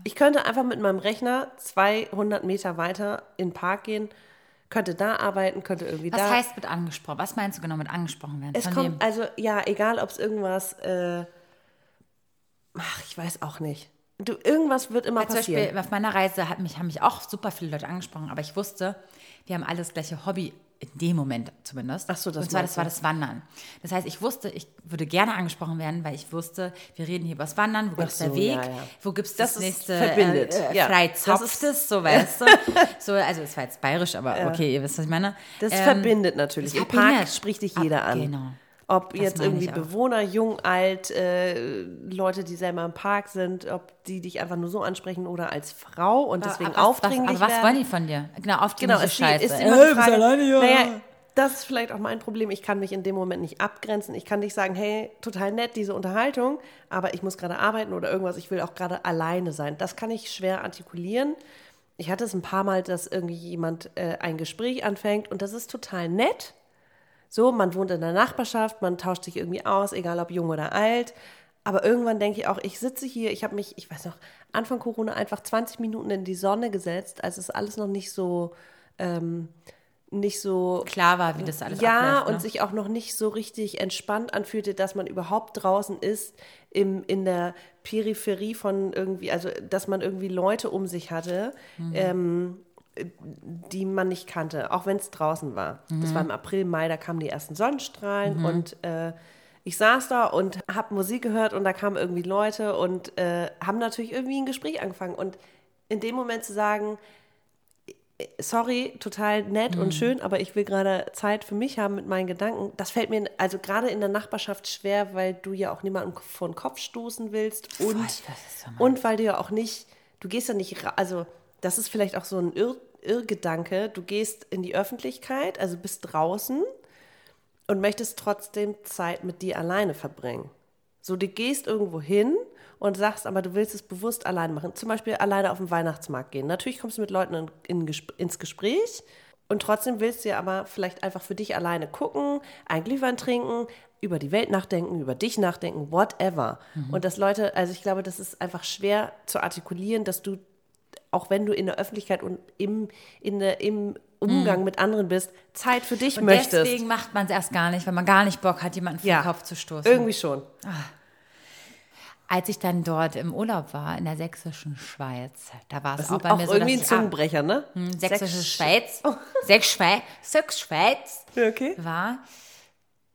Ich könnte einfach mit meinem Rechner 200 Meter weiter in den Park gehen, könnte da arbeiten, könnte irgendwie Was da. heißt mit angesprochen? Was meinst du genau mit angesprochen werden? Es Von kommt, wem? also ja, egal ob es irgendwas, äh, ach, ich weiß auch nicht. Du, irgendwas wird immer Zum passieren. Beispiel auf meiner Reise hat mich, haben mich auch super viele Leute angesprochen, aber ich wusste, wir haben alles gleiche Hobby, in dem Moment zumindest. Ach so, das Und zwar, das war das Wandern. Das heißt, ich wusste, ich würde gerne angesprochen werden, weil ich wusste, wir reden hier über das Wandern, wo gibt es so, der Weg, ja, ja. wo gibt es Das das, nächste verbindet, äh, äh, ja. Freizopftes, so weißt du. (laughs) So, also es war jetzt bayerisch, aber okay, ihr wisst, was ich meine. Das Ähm, verbindet natürlich. Im Park spricht dich Ab- jeder an. Genau. Ob Das jetzt irgendwie. Bewohner, jung, alt, äh, Leute, die selber im Park sind, ob die dich einfach nur so ansprechen oder als Frau und deswegen aber was, was, aufdringlich aber was werden. wollen die von dir? Genau, aufdringliche Genau, es Scheiße. ist Äh, immer die bist Frage, alleine hier? naja, das ist vielleicht auch mein Problem. Ich kann mich in dem Moment nicht abgrenzen. Ich kann nicht sagen, hey, total nett, diese Unterhaltung, aber ich muss gerade arbeiten oder irgendwas. Ich will auch gerade alleine sein. Das kann ich schwer artikulieren. Ich hatte es ein paar Mal, dass irgendwie jemand äh, ein Gespräch anfängt und das ist total nett. So, man wohnt in der Nachbarschaft, man tauscht sich irgendwie aus, egal ob jung oder alt. Aber irgendwann denke ich auch, ich sitze hier, ich habe mich, ich weiß noch, Anfang Corona einfach 20 Minuten in die Sonne gesetzt, als es alles noch nicht so, ähm, nicht so Klar war, wie das alles ja, abläuft. und ne? sich auch noch nicht so richtig entspannt anfühlte, dass man überhaupt draußen ist, im, in der Peripherie von irgendwie, also dass man irgendwie Leute um sich hatte, Mhm. ähm, die man nicht kannte, auch wenn es draußen war. Das Mhm. war im April, Mai, da kamen die ersten Sonnenstrahlen und äh, ich saß da und habe Musik gehört und da kamen irgendwie Leute und äh, haben natürlich irgendwie ein Gespräch angefangen. Und in dem Moment zu sagen, sorry, total nett Mhm. und schön, aber ich will gerade Zeit für mich haben mit meinen Gedanken. Das fällt mir also gerade in der Nachbarschaft schwer, weil du ja auch niemanden vor den Kopf stoßen willst und, du meinst. und weil du ja auch nicht, du gehst ja nicht, also das ist vielleicht auch so ein Irr, Irrgedanke, du gehst in die Öffentlichkeit, also bist draußen und möchtest trotzdem Zeit mit dir alleine verbringen. So, du gehst irgendwo hin und sagst, aber du willst es bewusst alleine machen. Zum Beispiel alleine auf den Weihnachtsmarkt gehen. Natürlich kommst du mit Leuten in, in, ins Gespräch und trotzdem willst du ja aber vielleicht einfach für dich alleine gucken, ein Glühwein trinken, über die Welt nachdenken, über dich nachdenken, whatever. Und dass Leute, also ich glaube, das ist einfach schwer zu artikulieren, dass du, auch wenn du in der Öffentlichkeit und im, in der, im Umgang mit anderen bist, Zeit für dich Und möchtest. deswegen macht man es erst gar nicht, weil man gar nicht Bock hat, jemanden vor Ja. den Kopf zu stoßen. Irgendwie schon. Als ich dann dort im Urlaub war, in der sächsischen Schweiz, da war es auch bei auch mir so, irgendwie ein ab- Zungenbrecher, ne? Hm, sächsische Sächs- Schweiz, Sächs Schweiz, Sächs Schweiz okay. war,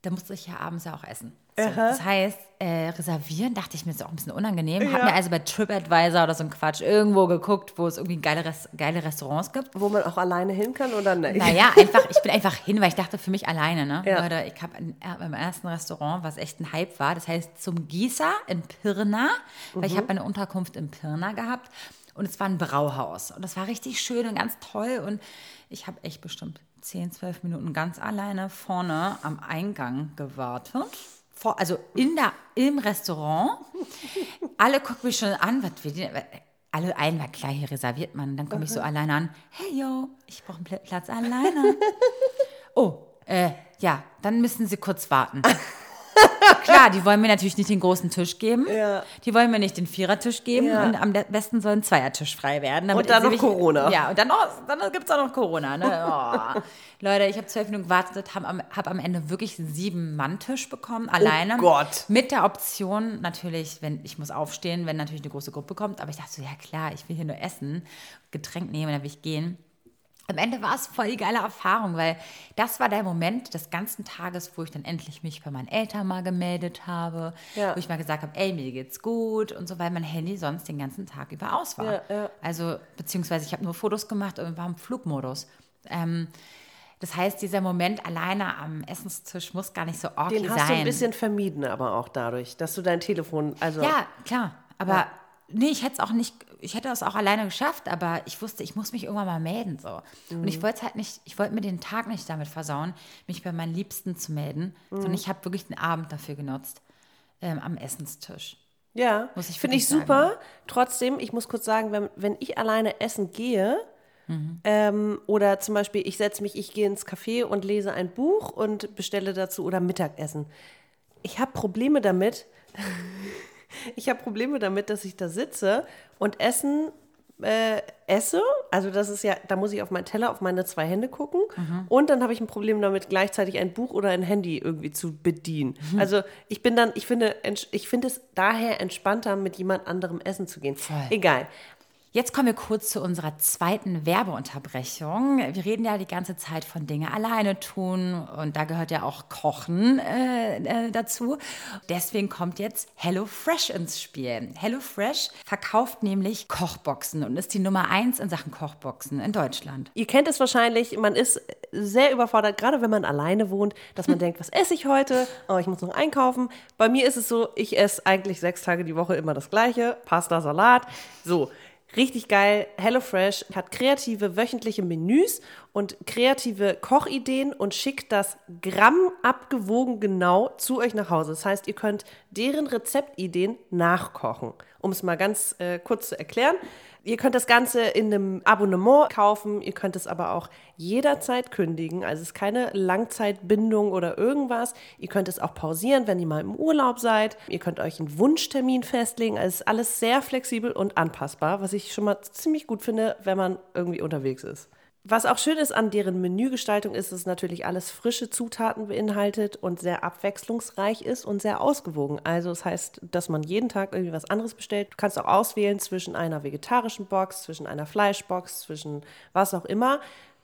da musste ich ja abends ja auch essen. So, das heißt, äh, reservieren dachte ich mir, ist auch ein bisschen unangenehm. Hab Ja. mir also bei TripAdvisor oder so ein Quatsch irgendwo geguckt, wo es irgendwie geile, Res geile Restaurants gibt. Wo man auch alleine hin kann oder nicht? Naja, einfach, ich bin einfach hin, weil ich dachte, für mich alleine, ne? Ja. Leute, ich habe beim ersten Restaurant, was echt ein Hype war, das heißt zum Gießer in Pirna, weil Mhm. ich habe meine Unterkunft in Pirna gehabt und es war ein Brauhaus und das war richtig schön und ganz toll und ich habe echt bestimmt 10, 12 Minuten ganz alleine vorne am Eingang gewartet. Vor, also in der, im Restaurant. Alle gucken mich schon an, was wir alle ein, war klar, hier reserviert man. Dann komme ich so alleine an. Hey, yo, ich brauche einen Pla- Platz alleine. (laughs) oh, äh, ja, dann müssen Sie kurz warten. Klar, die wollen mir natürlich nicht den großen Tisch geben. Ja. Die wollen mir nicht den Vierertisch geben. Ja. Und am besten soll ein Zweiertisch frei werden. damit Und dann noch Corona. Ja, und dann, noch, dann gibt es auch noch Corona. Ne? Oh. Leute, ich habe zwölf Minuten gewartet, habe am, hab am Ende wirklich einen sieben-Mann-Tisch bekommen, alleine. Oh Gott. Mit der Option natürlich, wenn ich muss aufstehen, wenn natürlich eine große Gruppe kommt. Aber ich dachte so, ja klar, ich will hier nur essen, Getränk nehmen, dann will ich gehen. Am Ende war es voll die geile Erfahrung, weil das war der Moment des ganzen Tages, wo ich dann endlich mich bei meinen Eltern mal gemeldet habe, Ja. wo ich mal gesagt habe, ey, mir geht's gut und so, weil mein Handy sonst den ganzen Tag über aus war. Ja, ja. Also, beziehungsweise ich habe nur Fotos gemacht und war im Flugmodus. Ähm, das heißt, dieser Moment alleine am Essenstisch muss gar nicht so orky Den hast sein. du ein bisschen vermieden, aber auch dadurch, dass du dein Telefon, also Ja, klar. Aber nee, ich hätte es auch nicht, ich hätte es auch alleine geschafft, aber ich wusste, ich muss mich irgendwann mal melden. So. Und Mhm. ich wollte halt nicht, ich wollte mir den Tag nicht damit versauen, mich bei meinen Liebsten zu melden, Mhm. sondern ich habe wirklich den Abend dafür genutzt. Ähm, am Essenstisch. Ja, finde ich sagen. super. Trotzdem, ich muss kurz sagen, wenn, wenn ich alleine essen gehe, Mhm. ähm, oder zum Beispiel, ich setze mich, ich gehe ins Café und lese ein Buch und bestelle dazu oder Mittagessen. Ich habe Probleme damit. (laughs) ich habe Probleme damit, dass ich da sitze und Essen äh, esse. Also das ist ja, da muss ich auf meinen Teller, auf meine zwei Hände gucken. Und dann habe ich ein Problem damit, gleichzeitig ein Buch oder ein Handy irgendwie zu bedienen. Also ich bin dann, ich finde, ich finde es daher entspannter, mit jemand anderem essen zu gehen. Egal. Jetzt kommen wir kurz zu unserer zweiten Werbeunterbrechung. Wir reden ja die ganze Zeit von Dinge alleine tun und da gehört ja auch Kochen äh, äh, dazu. Deswegen kommt jetzt HelloFresh ins Spiel. HelloFresh verkauft nämlich Kochboxen und ist die Nummer eins in Sachen Kochboxen in Deutschland. Ihr kennt es wahrscheinlich, man ist sehr überfordert, gerade wenn man alleine wohnt, dass man (laughs) denkt, was esse ich heute? Oh, ich muss noch einkaufen. Bei mir ist es so, ich esse eigentlich sechs Tage die Woche immer das Gleiche. Pasta, Salat. So, richtig geil. HelloFresh hat kreative wöchentliche Menüs und kreative Kochideen und schickt das Gramm abgewogen genau zu euch nach Hause. Das heißt, ihr könnt deren Rezeptideen nachkochen. Um es mal ganz äh, kurz zu erklären. Ihr könnt das Ganze in einem Abonnement kaufen, ihr könnt es aber auch jederzeit kündigen. Also es ist keine Langzeitbindung oder irgendwas. Ihr könnt es auch pausieren, wenn ihr mal im Urlaub seid. Ihr könnt euch einen Wunschtermin festlegen. Also es ist alles sehr flexibel und anpassbar, was ich schon mal ziemlich gut finde, wenn man irgendwie unterwegs ist. Was auch schön ist an deren Menügestaltung ist, dass es natürlich alles frische Zutaten beinhaltet und sehr abwechslungsreich ist und sehr ausgewogen. Also das heißt, dass man jeden Tag irgendwie was anderes bestellt. Du kannst auch auswählen zwischen einer vegetarischen Box, zwischen einer Fleischbox, zwischen was auch immer.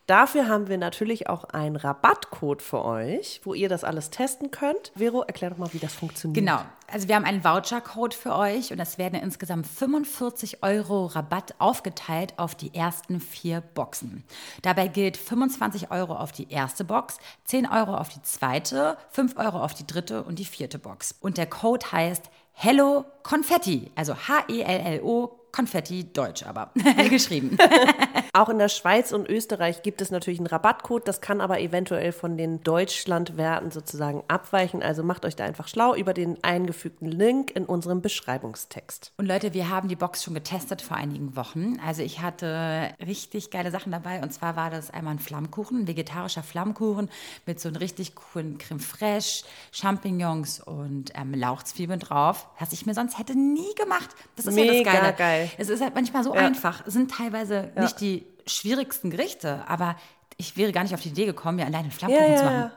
Dafür haben wir natürlich auch einen Rabattcode für euch, wo ihr das alles testen könnt. Vero, erklär doch mal, wie das funktioniert. Genau. Also wir haben einen Vouchercode für euch und es werden insgesamt 45 Euro Rabatt aufgeteilt auf die ersten vier Boxen. Dabei gilt 25 Euro auf die erste Box, 10 Euro auf die zweite, 5 Euro auf die dritte und die vierte Box. Und der Code heißt Hello Confetti, also H-E-L-L-O Konfetti Deutsch aber (laughs) geschrieben. (laughs) Auch in der Schweiz und Österreich gibt es natürlich einen Rabattcode, das kann aber eventuell von den Deutschlandwerten sozusagen abweichen. Also macht euch da einfach schlau über den eingefügten Link in unserem Beschreibungstext. Und Leute, wir haben die Box schon getestet vor einigen Wochen. Also ich hatte richtig geile Sachen dabei. Und zwar war das einmal ein Flammkuchen, ein vegetarischer Flammkuchen mit so einem richtig coolen Creme fraiche, Champignons und ähm, Lauchzwiebeln drauf, was ich mir sonst hätte nie gemacht. Das ist ja das Mega Geile. geil. Es ist halt manchmal so Ja. einfach. Es sind teilweise nicht die schwierigsten Gerichte, aber ich wäre gar nicht auf die Idee gekommen, mir alleine Flammkuchen zu machen.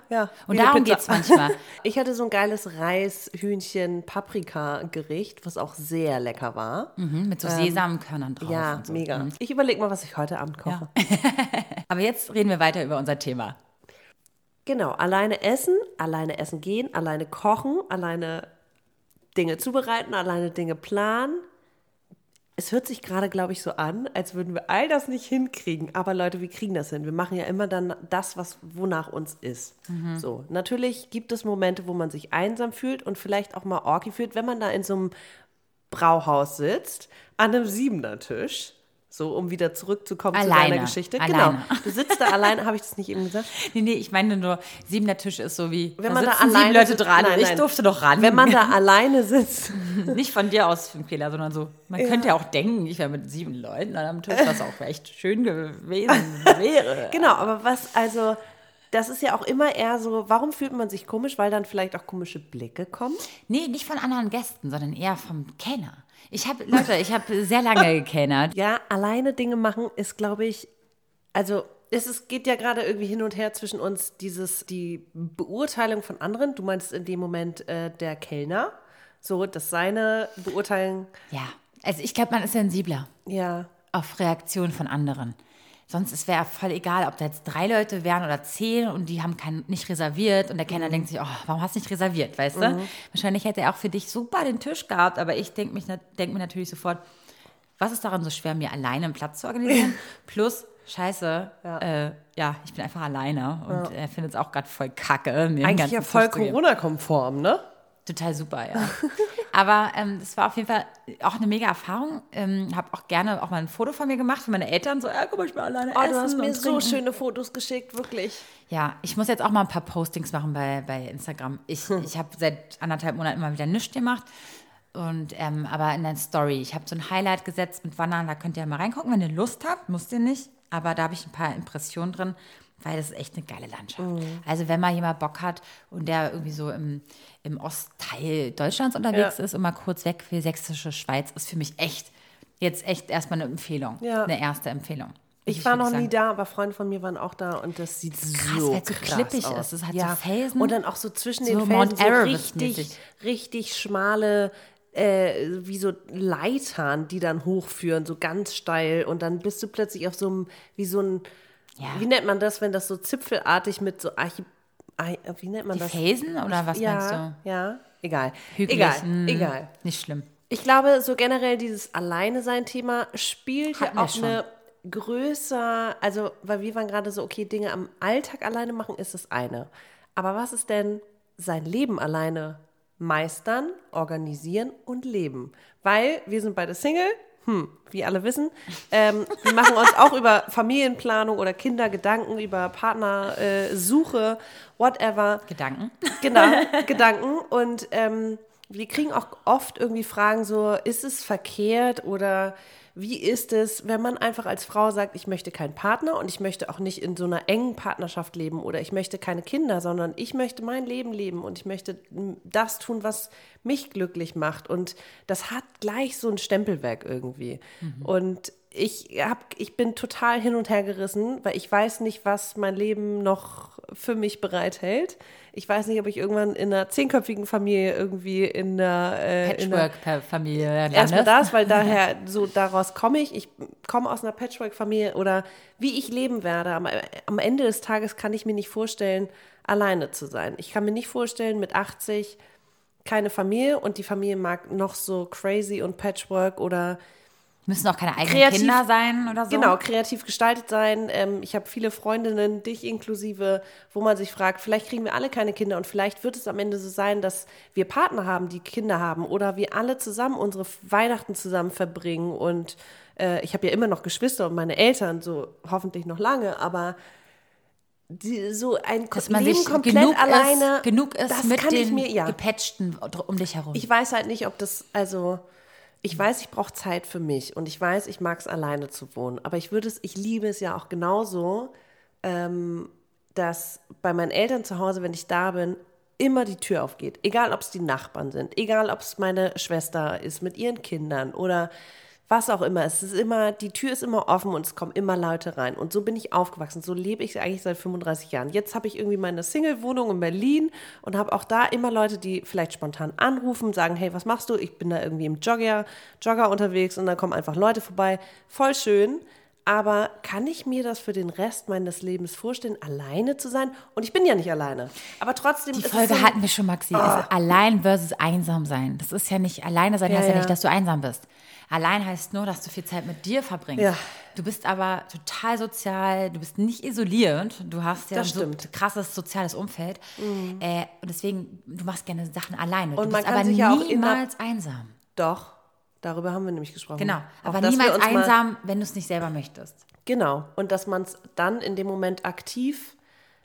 Und Wie darum geht es manchmal. (laughs) Ich hatte so ein geiles Reis-Hühnchen-Paprika-Gericht, was auch sehr lecker war. Mhm, mit so Sesamkörnern drauf. Ja, und so. mega. Mhm. Ich überlege mal, was ich heute Abend koche. (laughs) Aber jetzt reden wir weiter über unser Thema. Genau, alleine essen, alleine essen gehen, alleine kochen, alleine Dinge zubereiten, alleine Dinge planen. Es hört sich gerade, glaube ich, so an, als würden wir all das nicht hinkriegen. Aber Leute, wir kriegen das hin. Wir machen ja immer dann das, was wonach uns ist. So, natürlich gibt es Momente, wo man sich einsam fühlt und vielleicht auch mal orky fühlt, wenn man da in so einem Brauhaus sitzt, an einem Siebener-Tisch. So, um wieder zurückzukommen zu Alleine. deiner Geschichte. Alleine. Genau. Du sitzt da alleine, habe ich das nicht eben gesagt? (laughs) Nee, nee, ich meine nur, siebener Tisch ist so wie, Wenn da man da sieben alleine Leute sitzt- dran Nein, und ich nein. durfte doch ran. Wenn man da (laughs) alleine sitzt. (laughs) Nicht von dir aus, Fehler, sondern so. Man könnte ja auch denken, ich wäre mit sieben Leuten an einem Tisch, was auch echt schön gewesen wäre. Genau, aber was, also, das ist ja auch immer eher so, warum fühlt man sich komisch? Weil dann vielleicht auch komische Blicke kommen. Nee, nicht von anderen Gästen, sondern eher vom Kenner. Ich habe, Leute, ich habe sehr lange (laughs) gekennert. Ja, alleine Dinge machen ist, glaube ich, also es ist, geht ja gerade irgendwie hin und her zwischen uns dieses, die Beurteilung von anderen. Du meinst in dem Moment äh, der Kellner, so, dass seine Beurteilung, Ja, also ich glaube, man ist sensibler ja, auf Reaktionen von anderen. Sonst es wäre voll egal, ob da jetzt drei Leute wären oder zehn und die haben kein, nicht reserviert und der Kellner denkt sich, oh, warum hast du nicht reserviert, weißt du? Wahrscheinlich hätte er auch für dich super den Tisch gehabt, aber ich denke denk mir natürlich sofort, was ist daran so schwer, mir alleine einen Platz zu organisieren? (laughs) Plus, scheiße, ja, äh, ja ich bin einfach alleine und er findet es auch gerade voll kacke. Mir eigentlich ja voll. Corona-konform, ne? Total super, ja. (laughs) Aber ähm, das war auf jeden Fall auch eine mega Erfahrung. Ähm, habe auch gerne auch mal ein Foto von mir gemacht für meine Eltern. So, ja, guck mal, ich bin alleine Oh, essen du hast mir so schöne Fotos geschickt, wirklich. Ja, ich muss jetzt auch mal ein paar Postings machen bei, bei Instagram. Ich, Hm. (laughs) ich habe seit anderthalb Monaten immer wieder nichts gemacht. Und, ähm, aber in der Story, ich habe so ein Highlight gesetzt mit Wandern, da könnt ihr mal reingucken, wenn ihr Lust habt, müsst ihr nicht. Aber da habe ich ein paar Impressionen drin, weil das ist echt eine geile Landschaft. Mhm. Also wenn mal jemand Bock hat und der irgendwie so im, im Ostteil Deutschlands unterwegs Ja. ist und mal kurz weg für sächsische Schweiz, ist für mich echt, jetzt echt erstmal eine Empfehlung. Ja. Eine erste Empfehlung. Muss Ich war noch nie da, aber Freunde von mir waren auch da und das sieht krass, so weil's so krass klippig aus. ist. Es hat so ja. Felsen. Und dann auch so zwischen So den Felsen so richtig, richtig schmale, äh, wie so Leitern, die dann hochführen, so ganz steil. Und dann bist du plötzlich auf so einem, wie so ein, Ja. wie nennt man das, wenn das so zipfelartig mit so Archi Arch wie nennt man Die das? Felsen oder was ja, meinst du? Ja, egal. Hügelig, Egal, hm, egal. Nicht schlimm. Ich glaube, so generell dieses Alleine-Sein-Thema spielt ja auch schon. eine größer, also, weil wir waren gerade so, okay, Dinge am Alltag alleine machen, ist das eine. Aber was ist denn sein Leben alleine meistern, organisieren und leben? Weil wir sind beide Single, hm, wie alle wissen. Ähm, wir machen uns auch über Familienplanung oder Kinder Gedanken, über Partnersuche, äh, whatever. Gedanken. Genau, (laughs) Gedanken. Und ähm, wir kriegen auch oft irgendwie Fragen so, ist es verkehrt oder wie ist es, wenn man einfach als Frau sagt, ich möchte keinen Partner und ich möchte auch nicht in so einer engen Partnerschaft leben oder ich möchte keine Kinder, sondern ich möchte mein Leben leben und ich möchte das tun, was mich glücklich macht. Und das hat gleich so ein Stempelwerk irgendwie. Und ich, hab, ich bin total hin und her gerissen, weil ich weiß nicht, was mein Leben noch für mich bereithält. Ich weiß nicht, ob ich irgendwann in einer zehnköpfigen Familie irgendwie in einer, äh, Patchwork-Familie Erstmal landest. das, weil (laughs) daher so daraus komme ich. Ich komme aus einer Patchwork-Familie oder wie ich leben werde. Am, am Ende des Tages kann ich mir nicht vorstellen, alleine zu sein. Ich kann mir nicht vorstellen, mit 80 keine Familie und die Familie mag noch so crazy und Patchwork oder Müssen auch keine eigenen Kreativ- Kinder sein oder so. Genau, kreativ gestaltet sein. Ähm, ich habe viele Freundinnen, dich inklusive, wo man sich fragt, vielleicht kriegen wir alle keine Kinder und vielleicht wird es am Ende so sein, dass wir Partner haben, die Kinder haben oder wir alle zusammen unsere Weihnachten zusammen verbringen. Und äh, ich habe ja immer noch Geschwister und meine Eltern, so hoffentlich noch lange, aber die, so ein Dass man Leben komplett genug alleine, ist, genug ist das mit kann den ich mir, ja. Gepatchten um dich herum. Ich weiß halt nicht, ob das, also ich weiß, ich brauche Zeit für mich und ich weiß, ich mag es alleine zu wohnen. Aber ich würde es, ich liebe es ja auch genauso, ähm, dass bei meinen Eltern zu Hause, wenn ich da bin, immer die Tür aufgeht. Egal, ob es die Nachbarn sind, egal, ob es meine Schwester ist mit ihren Kindern oder was auch immer. Es ist immer, die Tür ist immer offen und es kommen immer Leute rein. Und so bin ich aufgewachsen. So lebe ich eigentlich seit 35 Jahren. Jetzt habe ich irgendwie meine Single-Wohnung in Berlin und habe auch da immer Leute, die vielleicht spontan anrufen, sagen, hey, was machst du? Ich bin da irgendwie im Jogger, Jogger unterwegs und dann kommen einfach Leute vorbei. Voll schön. Aber kann ich mir das für den Rest meines Lebens vorstellen, alleine zu sein? Und ich bin ja nicht alleine. Aber trotzdem Die ist Folge es so, hatten wir schon, Maxi. Also allein versus einsam sein. Das ist ja nicht, alleine sein Ja, heißt ja, ja. nicht, dass du einsam bist. Allein heißt nur, dass du viel Zeit mit dir verbringst. Ja. Du bist aber total sozial, du bist nicht isoliert. Du hast ja Das so. Mhm. ein krasses soziales Umfeld. Äh, und deswegen, du machst gerne Sachen alleine. Und du man bist kann aber sich ja auch in einer- niemals einsam. Doch, darüber haben wir nämlich gesprochen. Genau. Auch, Aber wir niemals einsam, wenn du es nicht selber möchtest. Genau. Und dass man es dann in dem Moment aktiv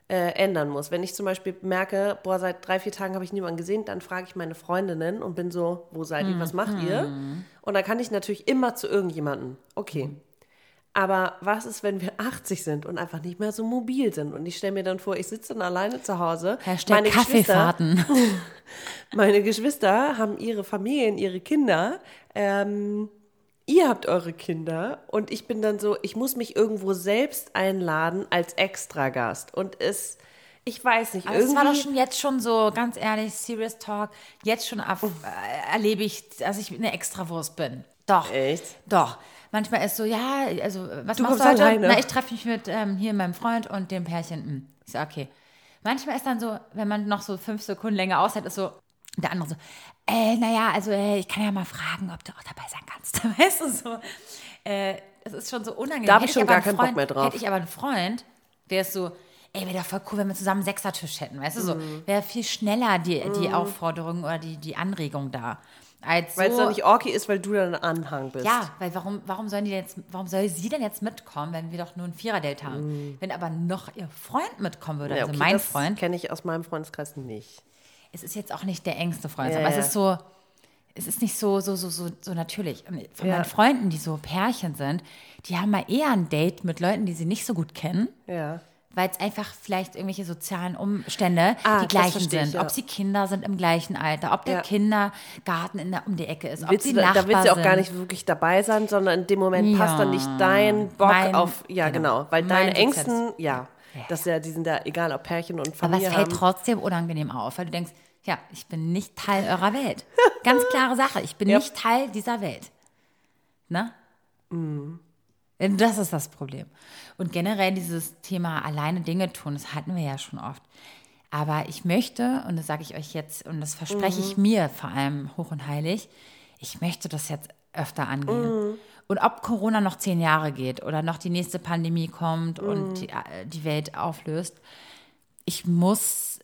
äh, ändern muss. Wenn ich zum Beispiel merke, boah, seit drei, vier Tagen habe ich niemanden gesehen, dann frage ich meine Freundinnen und bin so, wo seid ihr, was macht ihr? Und dann kann ich natürlich immer zu irgendjemandem. Okay. Aber was ist, wenn wir 80 sind und einfach nicht mehr so mobil sind? Und ich stelle mir dann vor, ich sitze dann alleine zu Hause. Hashtag Geschwister- Kaffeefahrten. (laughs) meine Geschwister haben ihre Familien, ihre Kinder. Ähm, ihr habt eure Kinder und ich bin dann so, ich muss mich irgendwo selbst einladen als Extragast. Und es, ich weiß nicht, Aber es irgendwie. war doch schon jetzt schon so, ganz ehrlich, Serious Talk, jetzt schon ab, äh, erlebe ich, dass ich eine Extrawurst bin. Doch. Echt? Doch. Manchmal ist so, ja, also, was Du machst du heute? alleine. Na, ich treffe mich mit ähm, hier meinem Freund und dem Pärchen. Hm. Ich so, okay. Manchmal ist dann so, wenn man noch so fünf Sekunden länger aushält, ist so, der andere so, äh, naja, also äh, ich kann ja mal fragen, ob du auch dabei sein kannst. (laughs) Weißt du so? Äh, es ist schon so unangenehm. Da hab Hätte ich schon gar einen keinen Bock Freund, mehr drauf. Hätte ich aber einen Freund, der ist so, ey, wäre doch voll cool, wenn wir zusammen einen Sechsertisch hätten, weißt du so. Mhm. Wäre viel schneller die, die Aufforderung oder die, die Anregung da. Als Weil es doch nicht orky ist, weil du dann ein Anhang bist. ja, weil warum, warum sollen die denn jetzt, warum soll sie denn jetzt mitkommen, wenn wir doch nur ein Vierer-Date haben? Wenn aber noch ihr Freund mitkommen würde, Mhm. Ja, also okay, mein das Freund, kenne ich aus meinem Freundeskreis nicht. Es ist jetzt auch nicht der engste Freund, Ja, aber ja. es ist so, es ist nicht so, so, so, so, so natürlich. Von Ja. meinen Freunden, die so Pärchen sind, die haben mal eher ein Date mit Leuten, die sie nicht so gut kennen. Ja. Weil es einfach vielleicht irgendwelche sozialen Umstände Ah, die das gleichen ich, sind. ja. Ob sie Kinder sind im gleichen Alter, ob der Ja. Kindergarten in der, um die Ecke ist, ob Willst sie du, da, Nachbar da willst du auch sind. gar nicht wirklich dabei sein, sondern in dem Moment passt dann nicht dein Bock Mein- auf, ja genau. genau, weil deine Ängsten, ja, das ist ja, die sind da, egal ob Pärchen und Aber Familie es fällt haben. trotzdem unangenehm auf, weil du denkst, ja, ich bin nicht Teil eurer Welt. Ganz klare Sache, ich bin Ja. nicht Teil dieser Welt. Ne? Mhm. Das ist das Problem. Und generell dieses Thema alleine Dinge tun, das hatten wir ja schon oft. Aber ich möchte, und das sage ich euch jetzt, und das verspreche Mhm. ich mir vor allem hoch und heilig, ich möchte das jetzt öfter angehen. Mhm. Und ob Corona noch zehn Jahre geht oder noch die nächste Pandemie kommt Mhm. und die, äh, die Welt auflöst, ich muss,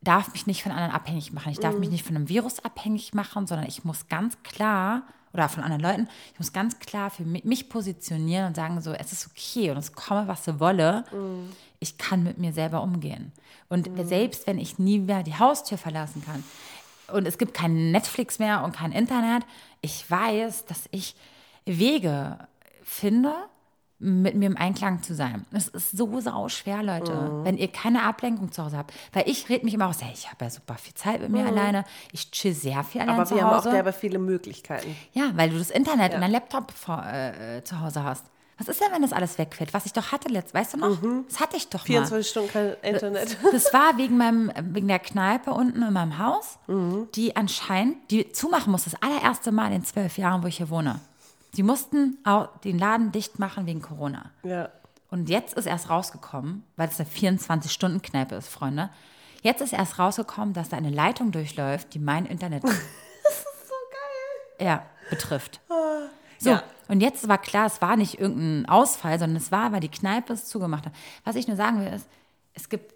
darf mich nicht von anderen abhängig machen. Ich darf Mhm. mich nicht von einem Virus abhängig machen, sondern ich muss ganz klar, oder von anderen Leuten, ich muss ganz klar für mi- mich positionieren und sagen so, es ist okay und es komme, was so wolle. Mhm. Ich kann mit mir selber umgehen. Und selbst wenn ich nie mehr die Haustür verlassen kann und es gibt kein Netflix mehr und kein Internet, ich weiß, dass ich Wege finde, mit mir im Einklang zu sein. Es ist so sau schwer, Leute, Mhm. wenn ihr keine Ablenkung zu Hause habt. Weil ich rede mich immer aus, hey, ich habe ja super viel Zeit mit mir alleine. Ich chill sehr viel alleine Mhm. aber zu wir haben auch Hause. derbe viele Möglichkeiten. ja, weil du das Internet und dein Laptop vor, äh, zu Hause hast. Was ist denn, wenn das alles wegfällt? Was ich doch hatte letzt, weißt du noch? Das hatte ich doch mal. 24 Stunden kein Internet. (laughs) Das war wegen, meinem, wegen der Kneipe unten in meinem Haus, die anscheinend, die zumachen musste, das allererste Mal in zwölf Jahren, wo ich hier wohne. Die mussten au- den Laden dicht machen wegen Corona. Ja. Und jetzt ist erst rausgekommen, weil es eine 24-Stunden-Kneipe ist, Freunde. Jetzt ist erst rausgekommen, dass da eine Leitung durchläuft, die mein Internet (laughs) ja, betrifft. So, Ja. und jetzt war klar, es war nicht irgendein Ausfall, sondern es war, weil die Kneipe es zugemacht hat. Was ich nur sagen will, ist, es gibt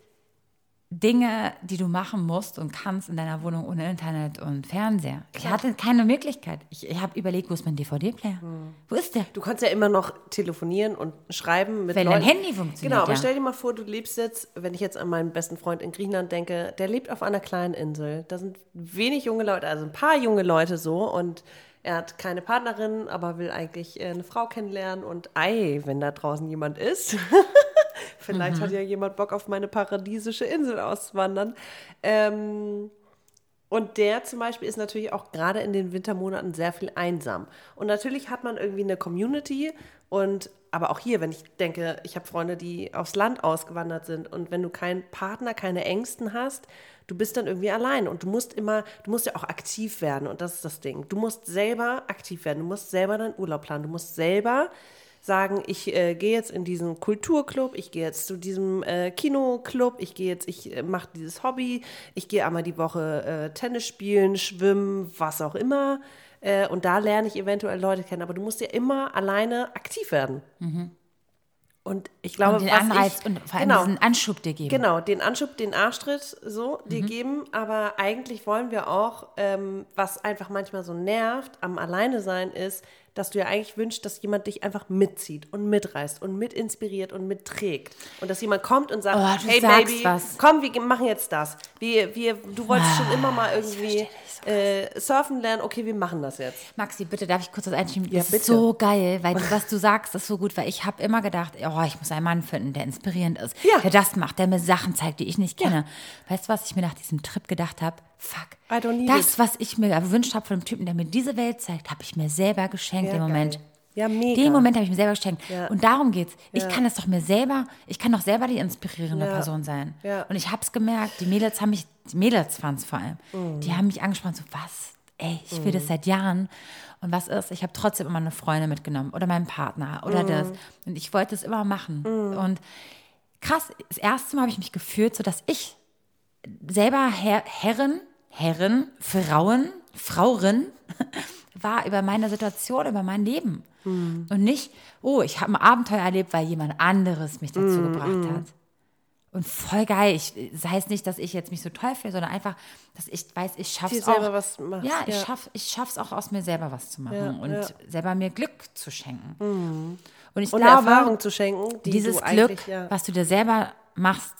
Dinge, die du machen musst und kannst in deiner Wohnung ohne Internet und Fernseher. Ich hatte keine Möglichkeit. Ich, ich habe überlegt, wo ist mein DVD-Player? Hm. Wo ist der? Du kannst ja immer noch telefonieren und schreiben mit Wenn Leuten. dein Handy funktioniert, Genau, aber ja. stell dir mal vor, du lebst jetzt, wenn ich jetzt an meinen besten Freund in Griechenland denke, der lebt auf einer kleinen Insel. Da sind wenig junge Leute, also ein paar junge Leute so und er hat keine Partnerin, aber will eigentlich äh, eine Frau kennenlernen und ei, wenn da draußen jemand ist. (laughs) Vielleicht Mhm. hat ja jemand Bock auf meine paradiesische Insel auszuwandern. Ähm, und der zum Beispiel ist natürlich auch gerade in den Wintermonaten sehr viel einsam. Und natürlich hat man irgendwie eine Community und aber auch hier, wenn ich denke, ich habe Freunde, die aufs Land ausgewandert sind und wenn du keinen Partner, keine Ängsten hast, du bist dann irgendwie allein und du musst immer, du musst ja auch aktiv werden und das ist das Ding. Du musst selber aktiv werden, du musst selber deinen Urlaub planen, du musst selber sagen, ich äh, gehe jetzt in diesen Kulturclub, ich gehe jetzt zu diesem äh, Kinoclub, ich gehe jetzt, ich äh, mache dieses Hobby, ich gehe einmal die Woche äh, Tennis spielen, schwimmen, was auch immer. Äh, und da lerne ich eventuell Leute kennen, aber du musst ja immer alleine aktiv werden. Und ich glaube, Und den Anreiz ich, und vor allem genau, diesen Anschub dir geben. Genau, den Anschub, den Arschtritt so Mhm. dir geben, aber eigentlich wollen wir auch, ähm, was einfach manchmal so nervt am Alleine sein ist, dass du ja eigentlich wünschst, dass jemand dich einfach mitzieht und mitreißt und mit inspiriert und mitträgt. Und dass jemand kommt und sagt, Oh, du hey sagst Baby, was. komm, wir machen jetzt das. Wir, wir, du wolltest Ah, schon immer mal irgendwie äh, surfen lernen, okay, wir machen das jetzt. Maxi, bitte, darf ich kurz was einschieben? Ja, das ist bitte. so geil, weil du, was du sagst, ist so gut, weil ich habe immer gedacht, oh, ich muss einen Mann finden, der inspirierend ist, Ja. der das macht, der mir Sachen zeigt, die ich nicht kenne. Weißt du, was ich mir nach diesem Trip gedacht habe? Fuck. I don't need das, it. was ich mir gewünscht habe von einem Typen, der mir diese Welt zeigt, habe ich mir selber geschenkt Ja, im Moment. geil. Ja, mega. Den Moment habe ich mir selber geschenkt. Ja. Und darum geht's. Ich Ja. kann das doch mir selber, ich kann doch selber die inspirierende Ja. Person sein. Und ich habe es gemerkt, die Mädels haben mich, die Mädels es vor allem, Mhm. die haben mich angesprochen, so was, ey, ich will das seit Jahren. Und was ist, ich habe trotzdem immer eine Freundin mitgenommen oder meinen Partner oder das. Und ich wollte es immer machen. Und krass, das erste Mal habe ich mich gefühlt, so dass ich selber Herr, Herren, Herren, Frauen, Fraurin (laughs) war über meine Situation, über mein Leben. Und nicht, oh, ich habe ein Abenteuer erlebt, weil jemand anderes mich dazu gebracht hat. Und voll geil. Ich, das heißt nicht, dass ich jetzt mich so toll fühle, sondern einfach, dass ich weiß, ich schaffe Dir es auch. selber was machst, ja, ich ja. schaffe ich schaff's auch aus mir selber was zu machen Ja, und ja. selber mir Glück zu schenken. Und ich Und glaube, Erfahrung zu schenken, die dieses Glück, was du dir selber machst,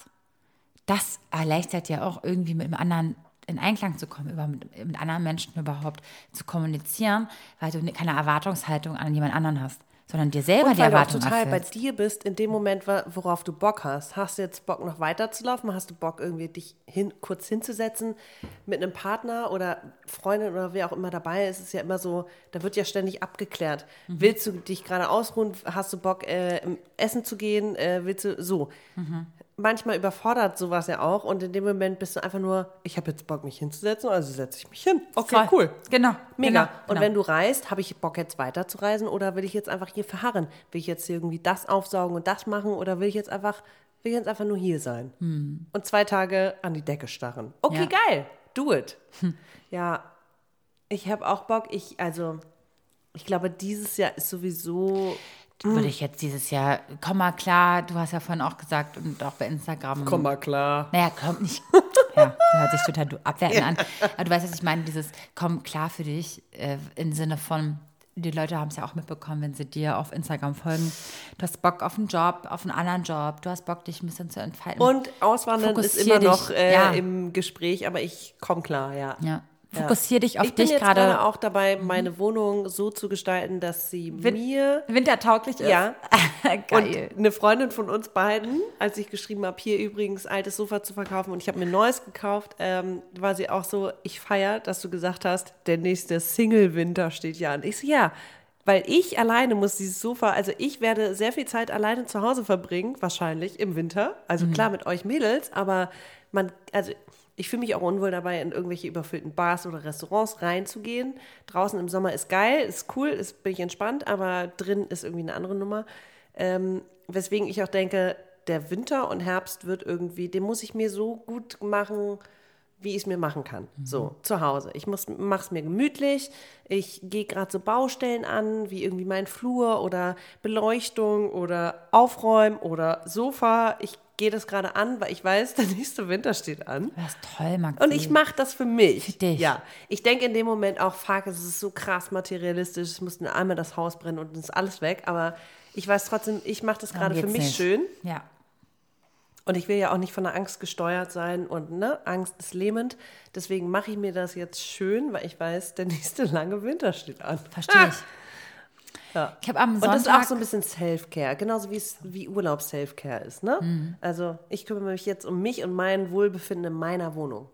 das erleichtert ja auch irgendwie mit dem anderen in Einklang zu kommen, über, mit, mit anderen Menschen überhaupt zu kommunizieren, weil du keine Erwartungshaltung an jemand anderen hast, sondern dir selber Und die weil du auch Erwartung total bei erfüllst. dir bist, in dem Moment, worauf du Bock hast. Hast du jetzt Bock, noch weiterzulaufen? Hast du Bock, irgendwie dich hin, kurz hinzusetzen mit einem Partner oder Freundin oder wer auch immer dabei ist? Es ist ja immer so, da wird ja ständig abgeklärt. Mhm. Willst du dich gerade ausruhen? Hast du Bock, äh, im essen zu gehen? Äh, willst du so? Mhm. Manchmal überfordert sowas ja auch und in dem Moment bist du einfach nur, ich habe jetzt Bock, mich hinzusetzen, also setze ich mich hin. Okay, Voll. cool. Genau. Mega. Genau, Und genau. wenn du reist, habe ich Bock jetzt weiterzureisen oder will ich jetzt einfach hier verharren? Will ich jetzt irgendwie das aufsaugen und das machen oder will ich jetzt einfach, will ich jetzt einfach nur hier sein? Und zwei Tage an die Decke starren. Okay, Hm. Ja. geil. Do it. Ja, ich habe auch Bock. Ich, also, ich glaube, dieses Jahr ist sowieso. Würde ich jetzt dieses Jahr, komm mal klar, du hast ja vorhin auch gesagt und auch bei Instagram. mal klar. Naja, komm nicht. (laughs) Ja, hört sich total du- abwertend an. Aber du weißt, was ich meine, dieses komm klar für dich äh, im Sinne von, die Leute haben es ja auch mitbekommen, wenn sie dir auf Instagram folgen. Du hast Bock auf einen Job, auf einen anderen Job. Du hast Bock, dich ein bisschen zu entfalten. Und Auswandern ist Fokussier immer noch dich, äh, ja. im Gespräch, aber ich komme klar, ja. ja, fokussier dich auf ich bin dich jetzt gerade. Mhm. gerade auch dabei, meine Wohnung so zu gestalten, dass sie mir Wintertauglich ist. Ja. (laughs) Geil. Und eine Freundin von uns beiden, als ich geschrieben habe, hier übrigens altes Sofa zu verkaufen und ich habe mir ein neues gekauft, ähm, war sie auch so, ich feier, dass du gesagt hast, der nächste Single-Winter steht ja an. Ich so, ja, weil ich alleine muss dieses Sofa, also ich werde sehr viel Zeit alleine zu Hause verbringen, wahrscheinlich im Winter. Also klar mit euch Mädels, aber man, also ich fühle mich auch unwohl dabei, in irgendwelche überfüllten Bars oder Restaurants reinzugehen. Draußen im Sommer ist geil, ist cool, ist, bin ich entspannt, aber drin ist irgendwie eine andere Nummer. Ähm, weswegen ich auch denke, der Winter und Herbst wird irgendwie, den muss ich mir so gut machen, wie ich es mir machen kann. So, zu Hause. Ich mache es mir gemütlich. Ich gehe gerade so Baustellen an, wie irgendwie mein Flur oder Beleuchtung oder Aufräumen oder Sofa. Ich gehe das gerade an, weil ich weiß, (laughs) der nächste Winter steht an. Das ist toll, Maxi. Und ich mache das für mich. Für dich. Ja. Ich denke in dem Moment auch, fuck, es ist so krass materialistisch, es muss nur einmal das Haus brennen und dann ist alles weg. Aber ich weiß trotzdem, ich mache das gerade für mich nicht. schön. Ja. Und ich will ja auch nicht von der Angst gesteuert sein und ne, Angst ist lähmend. Deswegen mache ich mir das jetzt schön, weil ich weiß, der (laughs) nächste lange Winter steht an. Verstehe ich. (laughs) Ja. Ich habe am Und das ist auch Sonntag so ein bisschen Self-Care, genauso wie es wie Urlaub Self-Care ist. Ne? Mhm. Also ich kümmere mich jetzt um mich und mein Wohlbefinden in meiner Wohnung.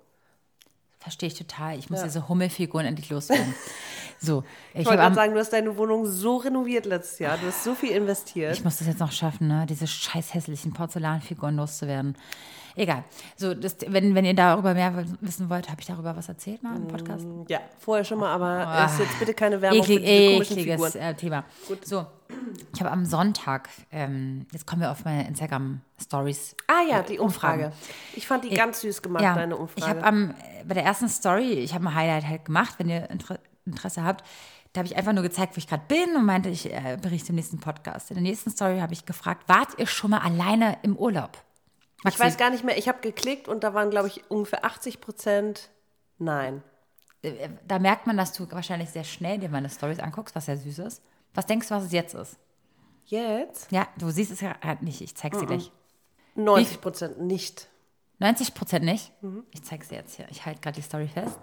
verstehe ich total. Ich muss diese Hummelfiguren endlich loswerden. (laughs) so, ich, Ich wollte gerade sagen, du hast deine Wohnung so renoviert letztes Jahr. Du hast so viel investiert. Ich muss das jetzt noch schaffen, ne? diese scheiß hässlichen Porzellanfiguren loszuwerden. Egal. So, das, wenn, wenn ihr darüber mehr wissen wollt, habe ich darüber was erzählt mal im Podcast? ja, vorher schon mal, aber es ist jetzt bitte keine Werbung für Eklig, diese komischen ekliges Figuren. äh, Thema. So, ich habe am Sonntag, ähm, jetzt kommen wir auf meine Instagram-Stories. Ah ja, die Umfrage. Ich fand die ganz süß gemacht, Ja, deine ich Umfrage. habe am äh, bei der ersten Story, ich habe ein Highlight halt gemacht, wenn ihr Inter Interesse habt. Da habe ich einfach nur gezeigt, wo ich gerade bin und meinte, ich äh, berichte im nächsten Podcast. In der nächsten Story habe ich gefragt, wart ihr schon mal alleine im Urlaub? Ich weiß gar nicht mehr, ich habe geklickt und da waren, glaube ich, ungefähr 80 Prozent Nein. Äh, Da merkt man, dass du wahrscheinlich sehr schnell dir meine Stories anguckst, was sehr süß ist. Was denkst du, was es jetzt ist? Jetzt? Ja, du siehst es ja halt nicht. Ich zeig's dir gleich. 90 Prozent nicht. 90 Prozent nicht. Mhm. Ich zeig's dir jetzt hier. Ich halte gerade die Story fest.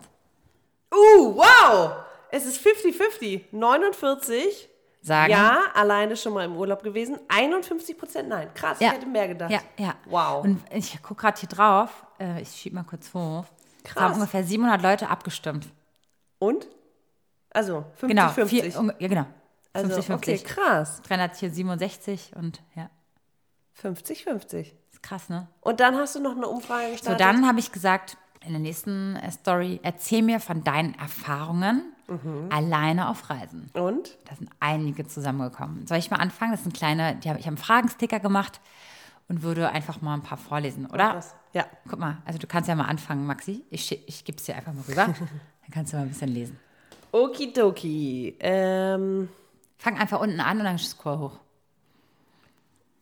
Uh, wow! Es ist 50-50. 49 Sagen. ja, alleine schon mal im Urlaub gewesen. 51 Prozent nein. Krass, Ja. ich hätte mehr gedacht. Ja, ja. Wow. Und ich gucke gerade hier drauf. Äh, ich schieb mal kurz hoch. Es Krass. haben ungefähr 700 Leute abgestimmt. Und? Also, 50, Genau. 50. Vier, ja, genau. also, 50, 50. okay, krass. 367 und ja. 50, 50. Ist krass, ne? Und dann hast du noch eine Umfrage So, gestartet. dann habe ich gesagt, in der nächsten äh, Story, erzähl mir von deinen Erfahrungen Mhm. alleine auf Reisen. Und? Da sind einige zusammengekommen. Soll ich mal anfangen? Das sind kleine, die hab, ich habe einen Fragensticker gemacht und würde einfach mal ein paar vorlesen, oder? Das, ja. Guck mal, also du kannst ja mal anfangen, Maxi. Ich, ich gebe es dir einfach mal rüber. (laughs) Dann kannst du mal ein bisschen lesen. Okidoki. Ähm, Fang einfach unten an und dann scroll hoch.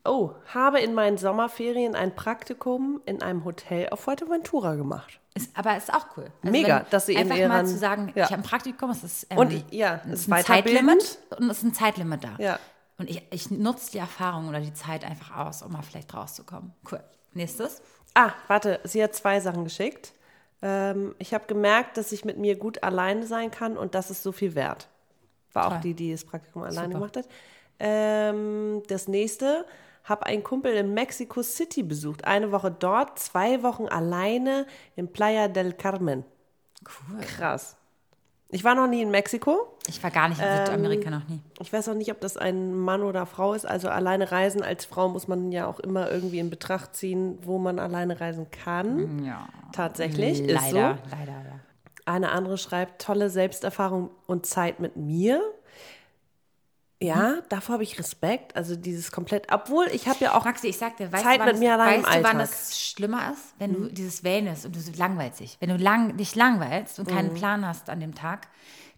oh, habe in meinen Sommerferien ein Praktikum in einem Hotel auf Fuerteventura gemacht. Ist, aber ist auch cool. Also Mega, wenn- dass sie in einfach mal ihren- zu sagen, ja. ich habe ein Praktikum, es ist, ähm, Und ich- ja, es ist ein. Zeitlimit und es ist ein Zeitlimit da. Ja. Und ich, ich nutze die Erfahrung oder die Zeit einfach aus, um mal vielleicht rauszukommen. Cool. Nächstes. Ah, warte, sie hat zwei Sachen geschickt. Ähm, ich habe gemerkt, dass ich mit mir gut alleine sein kann und das ist so viel wert. War auch Toll. die, die das Praktikum alleine Super. gemacht hat. Ähm, das nächste, habe einen Kumpel in Mexico City besucht. Eine Woche dort, zwei Wochen alleine in Playa del Carmen. Cool. Krass. Ich war noch nie in Mexiko. Ich war gar nicht in Ähm, Südamerika noch nie. Ich weiß auch nicht, ob das ein Mann oder Frau ist. Also alleine reisen als Frau muss man ja auch immer irgendwie in Betracht ziehen, wo man alleine reisen kann. Ja. Tatsächlich, Leider, ist so. leider, ja. Eine andere schreibt, tolle Selbsterfahrung und Zeit mit mir. Ja, davor habe ich Respekt. Also dieses komplett, obwohl ich habe ja auch Maxi, ich sag dir, weißt Zeit du, mit mir allein im weißt du, wann Alltag. Mhm. es schlimmer ist? Wenn du dieses Wellness und du langweilst dich. Wenn du lang, dich langweilst und Mhm. keinen Plan hast an dem Tag,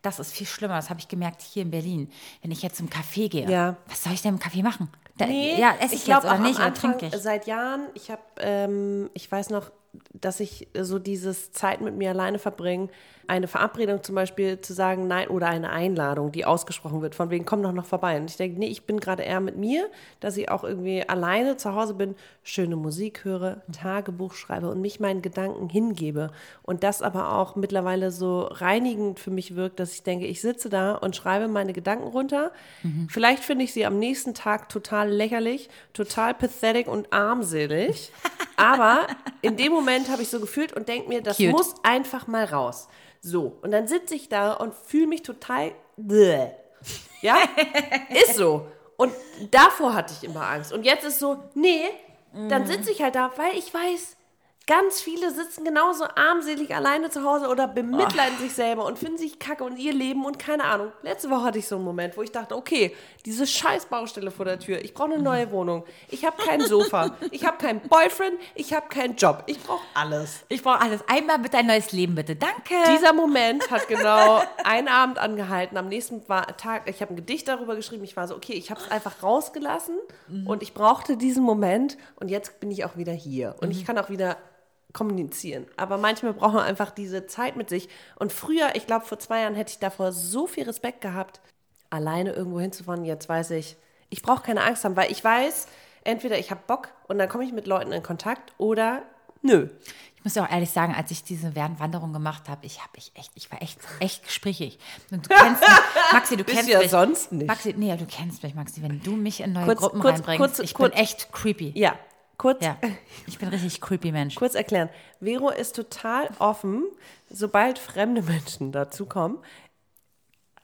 das ist viel schlimmer. Das habe ich gemerkt hier in Berlin. Wenn ich jetzt zum Café gehe, Ja. was soll ich denn im Café machen? Da, Nee, ja, esse ich, ich glaube jetzt oder auch nicht oder trinke ich? seit Jahren, ich habe, ähm, ich weiß noch, dass ich so dieses Zeit mit mir alleine verbringen, eine Verabredung zum Beispiel zu sagen, nein, oder eine Einladung, die ausgesprochen wird, von wegen, komm doch noch vorbei. Und ich denke, nee, ich bin gerade eher mit mir, dass ich auch irgendwie alleine zu Hause bin, schöne Musik höre, Tagebuch schreibe und mich meinen Gedanken hingebe. Und das aber auch mittlerweile so reinigend für mich wirkt, dass ich denke, ich sitze da und schreibe meine Gedanken runter. Vielleicht finde ich sie am nächsten Tag total lächerlich, total pathetic und armselig. (laughs) Aber in dem Moment habe ich so gefühlt und denke mir, das Cute. muss einfach mal raus. So, und dann sitze ich da und fühle mich total. Bäh. Ja, (laughs) ist so. Und davor hatte ich immer Angst. Und jetzt ist so, nee, dann sitze ich halt da, weil ich weiß, Ganz viele sitzen genauso armselig alleine zu Hause oder bemitleiden sich selber und finden sich kacke und ihr Leben und keine Ahnung. Letzte Woche hatte ich so einen Moment, wo ich dachte, okay, diese scheiß Baustelle vor der Tür, ich brauche eine neue Wohnung. Ich habe kein Sofa, ich habe keinen Boyfriend, ich habe keinen Job. Ich brauche alles. Ich brauche alles. Einmal bitte ein neues Leben, bitte. Danke. Dieser Moment hat genau einen Abend angehalten. Am nächsten Tag, ich habe ein Gedicht darüber geschrieben. Ich war so, okay, ich habe es einfach rausgelassen und ich brauchte diesen Moment und jetzt bin ich auch wieder hier und ich kann auch wieder kommunizieren. Aber manchmal braucht man einfach diese Zeit mit sich. Und früher, ich glaube, vor zwei Jahren hätte ich davor so viel Respekt gehabt, alleine irgendwo hinzufahren. Jetzt weiß ich, ich brauche keine Angst haben, weil ich weiß, entweder ich habe Bock und dann komme ich mit Leuten in Kontakt oder nö. Ich muss ja auch ehrlich sagen, als ich diese Wanderung gemacht habe, ich habe ich echt, ich war echt, echt gesprächig. Und du kennst mich, (laughs) Maxi, du Bist kennst du ja mich. sonst nicht. Maxi, nee, du kennst mich, Maxi. Wenn du mich in neue Kurz- Gruppen kurz- reinbringst, kurz- ich kurz- bin echt creepy. Ja, kurz, Ja, ich bin richtig creepy Mensch. kurz erklären. Vero ist total offen, sobald fremde Menschen dazukommen.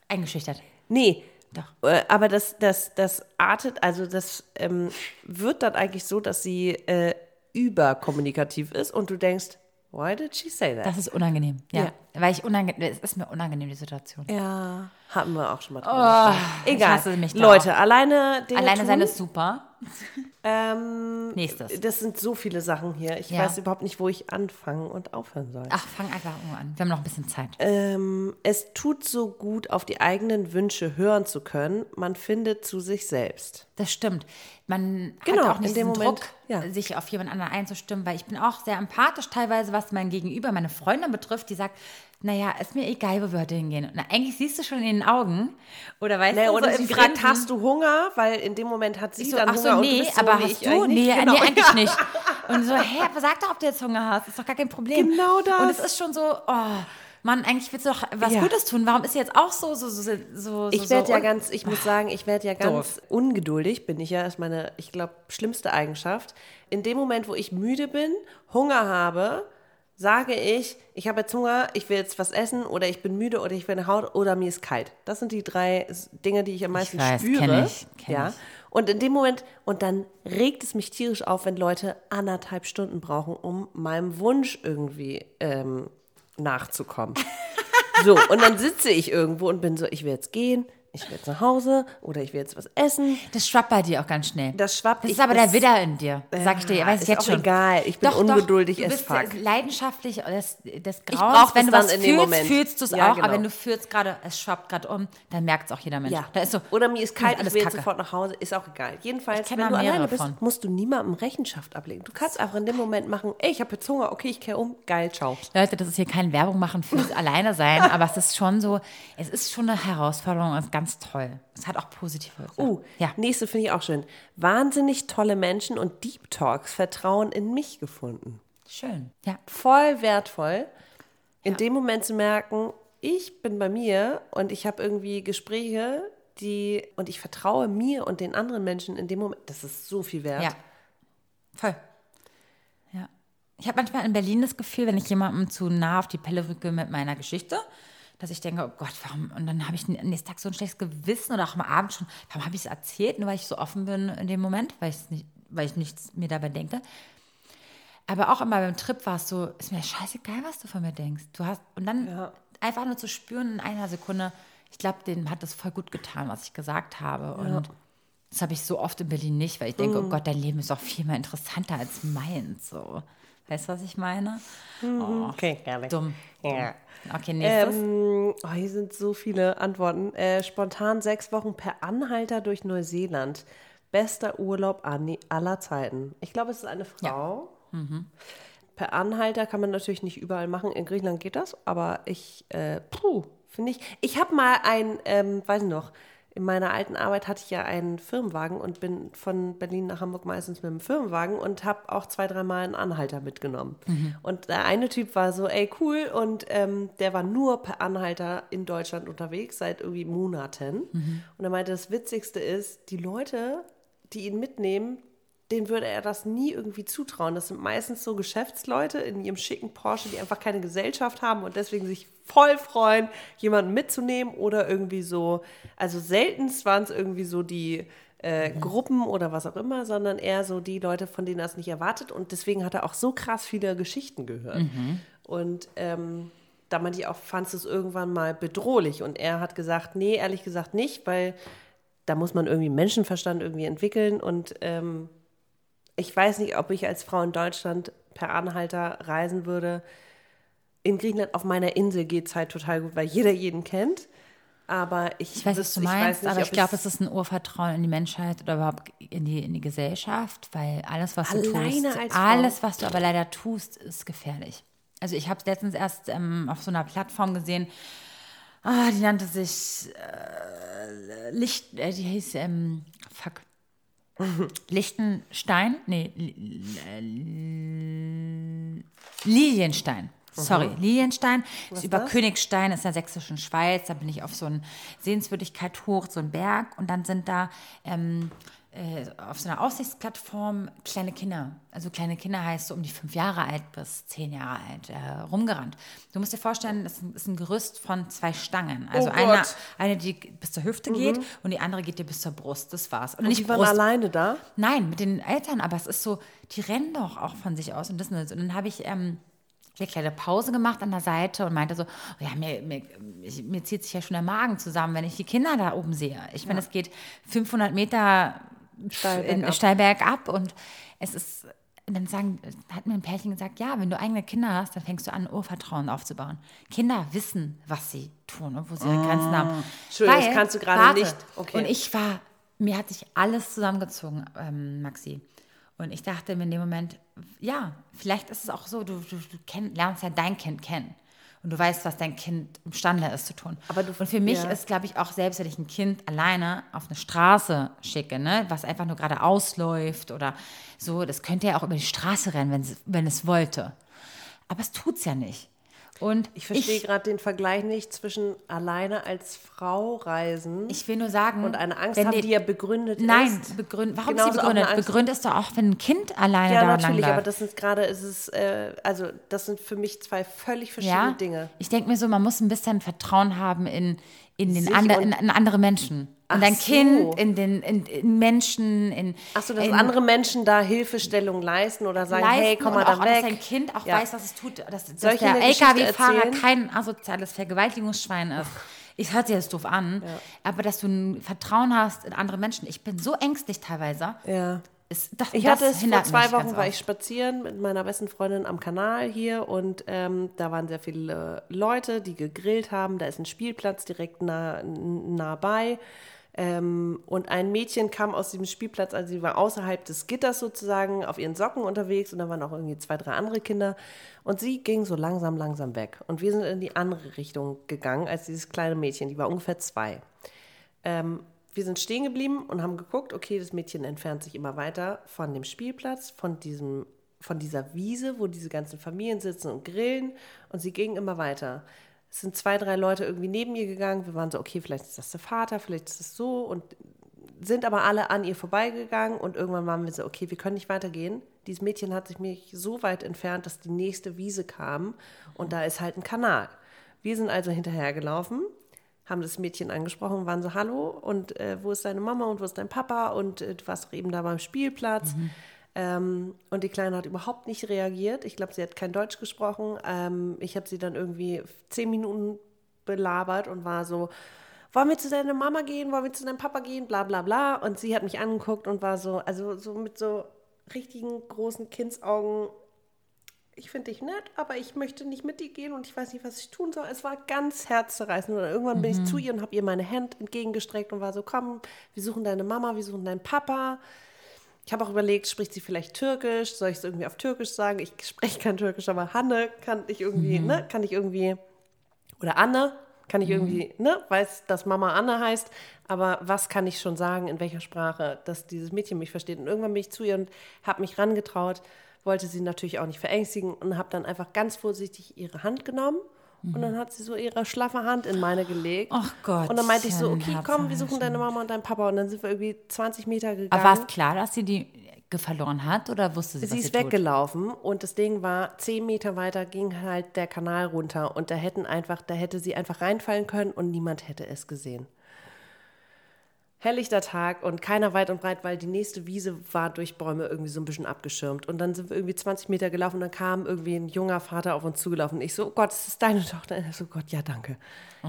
Eingeschüchtert. Nee, Doch. äh, aber das, das, das artet, also das ähm, wird dann eigentlich so, dass sie äh, überkommunikativ ist und du denkst, why did she say that? Das ist unangenehm. Ja. Ja. Weil ich unangenehm, es ist mir unangenehm, die Situation. ja, haben wir auch schon mal drüber ich Egal. Leute, alleine Dinge Alleine tun, sein ist super. (laughs) ähm, Nächstes. Das sind so viele Sachen hier. Ich Ja. weiß überhaupt nicht, wo ich anfangen und aufhören soll. Ach, fang einfach irgendwo an. Wir haben noch ein bisschen Zeit. Ähm, es tut so gut, auf die eigenen Wünsche hören zu können. Man findet zu sich selbst. Das stimmt. Man Genau, hat auch nicht diesen Moment, Druck, ja. sich auf jemand anderen einzustimmen, weil ich bin auch sehr empathisch teilweise, was mein Gegenüber, meine Freundin betrifft, die sagt, naja, ist mir egal, wo wir heute hingehen. Und eigentlich siehst du schon in den Augen, oder weißt Nee, du, oder so sie im fragt, hast du Hunger? Weil in dem Moment hat sie so, dann ach Hunger so, nee, so, aber nee, hast ich du? eigentlich Nee, nicht. Genau. nee, eigentlich (laughs) nicht. Und so, hä, sag doch, ob du jetzt Hunger hast. Ist doch gar kein Problem. Genau das. Und es ist schon so, oh, Mann, eigentlich willst du doch was Ja. Gutes tun. Warum ist sie jetzt auch so, so, so, so Ich werde so ja ganz, ich muss sagen, ich werde ja ganz Doof. ungeduldig, bin ich ja, ist meine, ich glaube, schlimmste Eigenschaft. In dem Moment, wo ich müde bin, Hunger habe, sage ich, ich habe jetzt Hunger, ich will jetzt was essen oder ich bin müde oder ich will nach Hause oder mir ist kalt. Das sind die drei Dinge, die ich am meisten weiß, spüre. kenn ich, kenn ja. ich. Und in dem Moment, und dann regt es mich tierisch auf, wenn Leute anderthalb Stunden brauchen, um meinem Wunsch irgendwie ähm, nachzukommen. (laughs) So, und dann sitze ich irgendwo und bin so, ich will jetzt gehen, ich will jetzt nach Hause oder ich will jetzt was essen. Das schwappt bei dir auch ganz schnell. Das schwappt. Das ich- ist aber der das- Widder in dir. Sag ich dir, Ja, weiß ich ist jetzt schon. egal. Ich bin ungeduldig du as bist fuck. leidenschaftlich des, des brauch Grauens. Wenn das du was fühlst, Moment. fühlst du es Ja, auch. genau. Aber wenn du fühlst gerade, es schwappt gerade um, dann merkt es auch jeder Mensch. Ja. Da ist so, Oder mir ist kalt, ich will jetzt Kacke. sofort nach Hause, ist auch egal. Jedenfalls, Ich wenn du alleine bist, von. musst du niemandem Rechenschaft ablegen. Du kannst einfach in dem Moment machen, ey, ich habe jetzt Hunger, okay, ich kehre um, geil, ciao. Leute, das ist hier keine Werbung machen fürs (laughs) Alleine sein, aber es ist schon so, es ist schon eine Herausforderung, ist ganz toll. Es hat auch positive Sachen. Uh, ja. nächste finde ich auch schön. Wahnsinnig tolle Menschen und Deep Talks Vertrauen in mich gefunden. Schön. Ja. voll wertvoll, in dem Moment zu merken, ich bin bei mir und ich habe irgendwie Gespräche, die und ich vertraue mir und den anderen Menschen in dem Moment. Das ist so viel wert. Ja. Voll. Ja. Ich habe manchmal in Berlin das Gefühl, wenn ich jemandem zu nah auf die Pelle rücke mit meiner Geschichte, dass ich denke, oh Gott, warum? Und dann habe ich am nächsten Tag so ein schlechtes Gewissen oder auch am Abend schon, warum habe ich es erzählt? Nur weil ich so offen bin in dem Moment, weil, nicht, weil ich nichts mir dabei denke. Aber auch immer beim Trip war es so, ist mir scheißegal, was du von mir denkst. Du hast, und dann einfach nur zu spüren in einer Sekunde, ich glaube, denen hat das voll gut getan, was ich gesagt habe. Und das habe ich so oft in Berlin nicht, weil ich denke, oh Gott, dein Leben ist doch viel mehr interessanter als meins. So. Weißt du, was ich meine? Oh, Okay, gerne. dumm. Ja. Okay, nächstes. Ähm, oh, hier sind so viele Antworten. Äh, spontan sechs Wochen per Anhalter durch Neuseeland. Bester Urlaub an- aller Zeiten. Ich glaube, es ist eine Frau. Per Anhalter kann man natürlich nicht überall machen. In Griechenland geht das, aber ich, äh, puh, finde ich. Ich habe mal ein, ähm, weiß ich noch, in meiner alten Arbeit hatte ich ja einen Firmenwagen und bin von Berlin nach Hamburg meistens mit dem Firmenwagen und habe auch zwei, dreimal einen Anhalter mitgenommen. Und der eine Typ war so, ey, cool, und ähm, der war nur per Anhalter in Deutschland unterwegs seit irgendwie Monaten. Und er meinte, das Witzigste ist, die Leute, die ihn mitnehmen, denen würde er das nie irgendwie zutrauen. Das sind meistens so Geschäftsleute in ihrem schicken Porsche, die einfach keine Gesellschaft haben und deswegen sich voll freuen, jemanden mitzunehmen oder irgendwie so, also seltenst waren es irgendwie so die äh, Gruppen oder was auch immer, sondern eher so die Leute, von denen er es nicht erwartet. Und deswegen hat er auch so krass viele Geschichten gehört. Und ähm, da meinte ich auch, fandst du es irgendwann mal bedrohlich? Und er hat gesagt, nee, ehrlich gesagt nicht, weil da muss man irgendwie Menschenverstand irgendwie entwickeln. Und ähm, ich weiß nicht, ob ich als Frau in Deutschland per Anhalter reisen würde. In Griechenland auf meiner Insel geht es halt total gut, weil jeder jeden kennt. Aber ich, Ich weiß, was du meinst, nicht, aber ich glaube, es ist ein Urvertrauen in die Menschheit oder überhaupt in die, in die Gesellschaft, weil alles, was du tust, alles, was du aber leider tust, ist gefährlich. Also ich habe es letztens erst ähm, auf so einer Plattform gesehen, ah, die nannte sich äh, Licht, äh, die hieß, ähm, Lichtenstein? Nee, Li- Li- Lilienstein. Sorry, Lilienstein ist über das? Königstein, ist in der sächsischen Schweiz. Da bin ich auf so eine Sehenswürdigkeit hoch, so einen Berg. Und dann sind da ähm, äh, auf so einer Aussichtsplattform kleine Kinder. Also kleine Kinder heißt so um die fünf Jahre alt bis zehn Jahre alt äh, rumgerannt. Du musst dir vorstellen, das ist ein- Gerüst von zwei Stangen. Also Oh eine, eine, die bis zur Hüfte geht und die andere geht dir bis zur Brust. Das war's. Und, die nicht waren Brust, alleine da. Nein, mit den Eltern, aber es ist so, die rennen doch auch von sich aus und das und. Und dann habe ich ähm, eine kleine Pause gemacht an der Seite und meinte so, oh ja, mir, mir, mir zieht sich ja schon der Magen zusammen, wenn ich die Kinder da oben sehe. Ich meine, es geht 500 Meter Steil bergab. steil bergab und es ist, und dann sagen, hat mir ein Pärchen gesagt, ja, wenn du eigene Kinder hast, dann fängst du an, Urvertrauen aufzubauen. Kinder wissen, was sie tun und wo sie ihre Grenzen haben. Entschuldigung, das Weil- kannst du gerade nicht. Okay. Und ich war, mir hat sich alles zusammengezogen, ähm, Maxi. Und ich dachte mir in dem Moment, ja, vielleicht ist es auch so, du, du, du kenn, lernst ja dein Kind kennen. Und du weißt, was dein Kind imstande ist zu tun. Aber du- und für mich ja. ist, glaube ich, auch selbst, wenn ich ein Kind alleine auf eine Straße schicke, ne, was einfach nur gerade ausläuft oder so, das könnte ja auch über die Straße rennen, wenn es, wenn es wollte. Aber es tut es ja nicht. Und Ich verstehe gerade den Vergleich nicht zwischen alleine als Frau reisen Ich will nur sagen. und eine Angst wenn haben, die, die ja begründet Nein, ist. begründ, warum Genauso ist sie begründet? Begründet ist doch auch, wenn ein Kind alleine Ja, da natürlich, aber langläuft. das sind gerade, es ist, äh, also das sind für mich zwei völlig verschiedene ja? Dinge. Ich denke mir so, man muss ein bisschen Vertrauen haben in, in, den Sich in, in andere Menschen. Ach dein so. Kind, in, den, in, in Menschen, in. Achso, dass in, andere Menschen da Hilfestellung leisten oder sagen, leisten hey, komm mal und da auch, weg. dass dein Kind auch Ja. weiß, was es tut, dass, dass Soll ich der LKW-Fahrer kein asoziales Vergewaltigungsschwein ist. (laughs) Ich hört sich jetzt doof an, aber dass du ein Vertrauen hast in andere Menschen. Ich bin so ängstlich teilweise. Ja. Ist, das, Ich hatte es vor zwei Wochen, war ich spazieren mit meiner besten Freundin am Kanal hier und ähm, da waren sehr viele Leute, die gegrillt haben. Da ist ein Spielplatz direkt nah, nah bei. Ähm, und ein Mädchen kam aus diesem Spielplatz, also sie war außerhalb des Gitters sozusagen auf ihren Socken unterwegs und da waren auch irgendwie zwei, drei andere Kinder. Und sie ging so langsam, langsam weg. Und wir sind in die andere Richtung gegangen als dieses kleine Mädchen, die war ungefähr zwei. Ähm, wir sind stehen geblieben und haben geguckt, okay, das Mädchen entfernt sich immer weiter von dem Spielplatz, von diesem, von dieser Wiese, wo diese ganzen Familien sitzen und grillen und sie ging immer weiter. Es sind zwei, drei Leute irgendwie neben ihr gegangen. Wir waren so, okay, vielleicht ist das der Vater, vielleicht ist das so und sind aber alle an ihr vorbeigegangen und irgendwann waren wir so, okay, wir können nicht weitergehen. Dieses Mädchen hat sich mich so weit entfernt, dass die nächste Wiese kam und da ist halt ein Kanal. Wir sind also hinterhergelaufen, haben das Mädchen angesprochen waren so, hallo und äh, wo ist deine Mama und wo ist dein Papa und äh, du warst doch eben da beim Spielplatz. Ähm, und die Kleine hat überhaupt nicht reagiert. Ich glaube, sie hat kein Deutsch gesprochen. Ähm, ich habe sie dann irgendwie zehn Minuten belabert und war so, wollen wir zu deiner Mama gehen, wollen wir zu deinem Papa gehen, bla bla bla. Und sie hat mich angeguckt und war so, also so mit so richtigen großen Kindsaugen, ich finde dich nett, aber ich möchte nicht mit dir gehen und ich weiß nicht, was ich tun soll. Es war ganz herzzerreißend. Und irgendwann bin ich zu ihr und habe ihr meine Hand entgegengestreckt und war so, komm, wir suchen deine Mama, wir suchen deinen Papa. Ich habe auch überlegt, spricht sie vielleicht Türkisch? Soll ich es irgendwie auf Türkisch sagen? Ich spreche kein Türkisch, aber Hanne kann ich irgendwie, ne, kann ich irgendwie, oder Anne kann ich irgendwie, ne, weiß, dass Mama Anne heißt, aber was kann ich schon sagen, in welcher Sprache, dass dieses Mädchen mich versteht? Und irgendwann bin ich zu ihr und habe mich rangetraut, wollte sie natürlich auch nicht verängstigen und habe dann einfach ganz vorsichtig ihre Hand genommen. Und dann hat sie so ihre schlaffe Hand in meine gelegt. Ach Gott, Und dann meinte ich so, okay, komm, wir suchen deine Mama und deinen Papa. Und dann sind wir irgendwie 20 Meter gegangen. Aber war es klar, dass sie die verloren hat oder wusste sie, Sie was ist sie tut? weggelaufen und das Ding war, zehn Meter weiter ging halt der Kanal runter und da hätten einfach, da hätte sie einfach reinfallen können und niemand hätte es gesehen. Helllichter Tag und keiner weit und breit, weil die nächste Wiese war durch Bäume irgendwie so ein bisschen abgeschirmt. Und dann sind wir irgendwie 20 Meter gelaufen und dann kam irgendwie ein junger Vater auf uns zugelaufen. Und ich so, oh Gott, das ist deine Tochter. Und er so, Gott, ja, danke.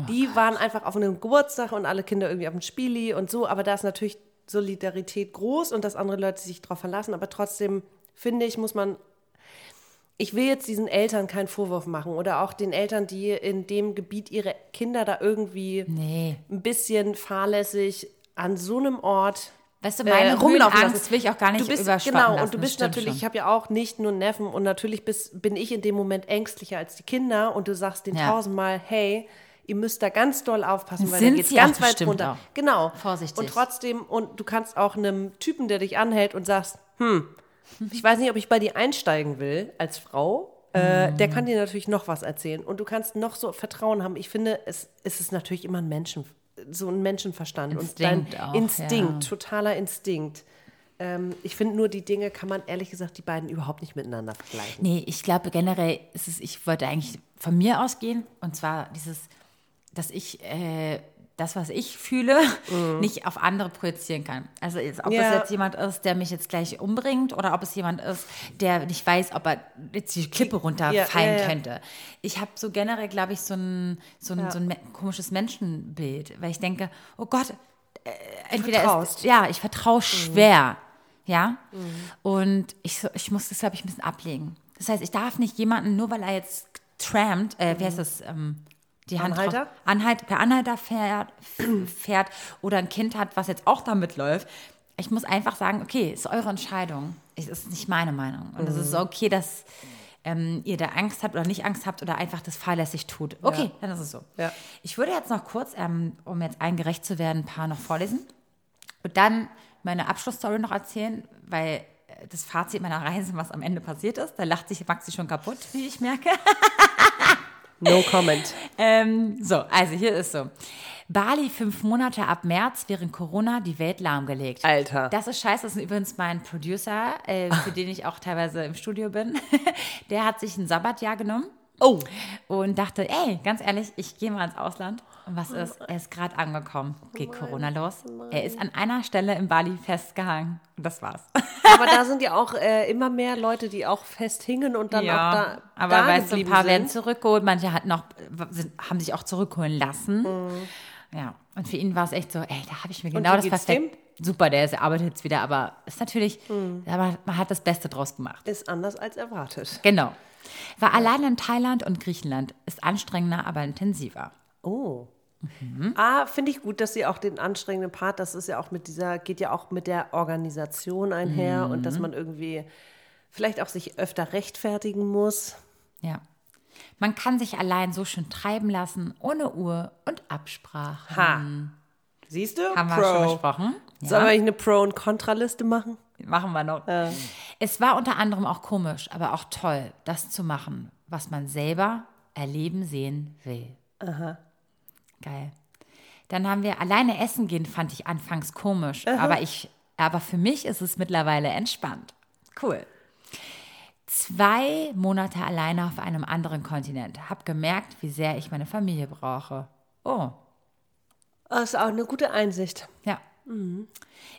die waren einfach auf einem Geburtstag und alle Kinder irgendwie auf dem Spieli und so. Aber da ist natürlich Solidarität groß und dass andere Leute sich darauf verlassen. Aber trotzdem, finde ich, muss man ich will jetzt diesen Eltern keinen Vorwurf machen oder auch den Eltern, die in dem Gebiet ihre Kinder da irgendwie Nee. ein bisschen fahrlässig an so einem Ort Weißt du, äh, meine rumlaufen Höhenangst lassen. will ich auch gar nicht du bist, Genau, lassen, und du bist natürlich, ich habe ja auch nicht nur Neffen und natürlich bist, bin ich in dem Moment ängstlicher als die Kinder und du sagst denen Ja. tausendmal, hey, ihr müsst da ganz doll aufpassen, weil Sind da geht's sie ganz weit runter. auch. Genau. Vorsichtig. Und trotzdem, und du kannst auch einem Typen, der dich anhält und sagst, hm, ich weiß nicht, ob ich bei dir einsteigen will als Frau. Äh, der Mhm. kann dir natürlich noch was erzählen und du kannst noch so Vertrauen haben. Ich finde, es, es ist natürlich immer ein Menschen, so ein Menschenverstand Instinkt und dein auch, Instinkt, ja. totaler Instinkt. Ähm, ich finde nur, die Dinge kann man ehrlich gesagt, die beiden überhaupt nicht miteinander vergleichen. Nee, ich glaube generell ist es, ich wollte eigentlich von mir ausgehen und zwar dieses, dass ich äh, das, was ich fühle, nicht auf andere projizieren kann. Also jetzt, ob Mhm. Ja. es jetzt jemand ist, der mich jetzt gleich umbringt oder ob es jemand ist, der nicht weiß, ob er jetzt die Klippe runterfallen ja, ja. könnte. Ich habe so generell, glaube ich, so ein, so, ein, so ein komisches Menschenbild, weil ich denke, oh Gott, äh, entweder vertraust. ist, ja, ich vertraue schwer, ja, und ich, ich muss das, glaube ich, ein bisschen ablegen. Das heißt, ich darf nicht jemanden, nur weil er jetzt trampt, äh, wie heißt das, ähm, die Hand drauf- Anhalter? Anhalt, per Anhalter fährt, (clears throat) fährt oder ein Kind hat, was jetzt auch damit läuft. Ich muss einfach sagen, okay, ist eure Entscheidung. Es ist nicht meine Meinung. Und es ist okay, dass ähm, ihr da Angst habt oder nicht Angst habt oder einfach das fahrlässig tut. Okay, Ja. dann ist es so. Ja. Ich würde jetzt noch kurz, ähm, um jetzt allen gerecht zu werden, ein paar noch vorlesen. Und dann meine Abschlussstory noch erzählen, weil äh, das Fazit meiner Reise, was am Ende passiert ist, da lacht sich Maxi schon kaputt, wie ich merke. (laughs) No comment. (laughs) Ähm, so, also hier ist so. Bali fünf Monate ab März während Corona die Welt lahmgelegt. Alter. Das ist scheiße. Das ist übrigens mein Producer, äh, für (laughs) den ich auch teilweise im Studio bin. (laughs) Der hat sich ein Sabbatjahr genommen Oh, und dachte, ey, ganz ehrlich, ich gehe mal ins Ausland. Was ist? Er ist gerade angekommen. Geht Corona los. Er ist an einer Stelle in Bali festgehangen. Und das war's. (laughs) aber da sind ja auch äh, immer mehr Leute, die auch festhingen und dann auch da, aber da weißt du, ein paar werden sind. zurückgeholt, manche hat noch, sind, haben sich auch zurückholen lassen. Ja, und für ihn war es echt so, ey, da habe ich mir genau das perfekt. Super, der ist, arbeitet jetzt wieder, aber ist natürlich, aber man hat das Beste draus gemacht. Ist anders als erwartet. Genau. War allein in Thailand und Griechenland, ist anstrengender, aber intensiver. Oh. Mhm. Ah, finde ich gut, dass sie auch den anstrengenden Part, das ist ja auch mit dieser, geht ja auch mit der Organisation einher und Mhm. dass man irgendwie vielleicht auch sich öfter rechtfertigen muss. Ja. Man kann sich allein so schön treiben lassen, ohne Uhr und Absprache. Ha. Siehst du? Haben wir schon besprochen. Sollen wir eigentlich eine Pro- und Kontraliste machen? Machen wir noch. Es war unter anderem auch komisch, aber auch toll, das zu machen, was man selber erleben sehen will. Geil. Dann haben wir alleine essen gehen, fand ich anfangs komisch, aber ich, aber für mich ist es mittlerweile entspannt. Cool. Zwei Monate alleine auf einem anderen Kontinent. Hab gemerkt, wie sehr ich meine Familie brauche. Oh, Das ist auch eine gute Einsicht. ja.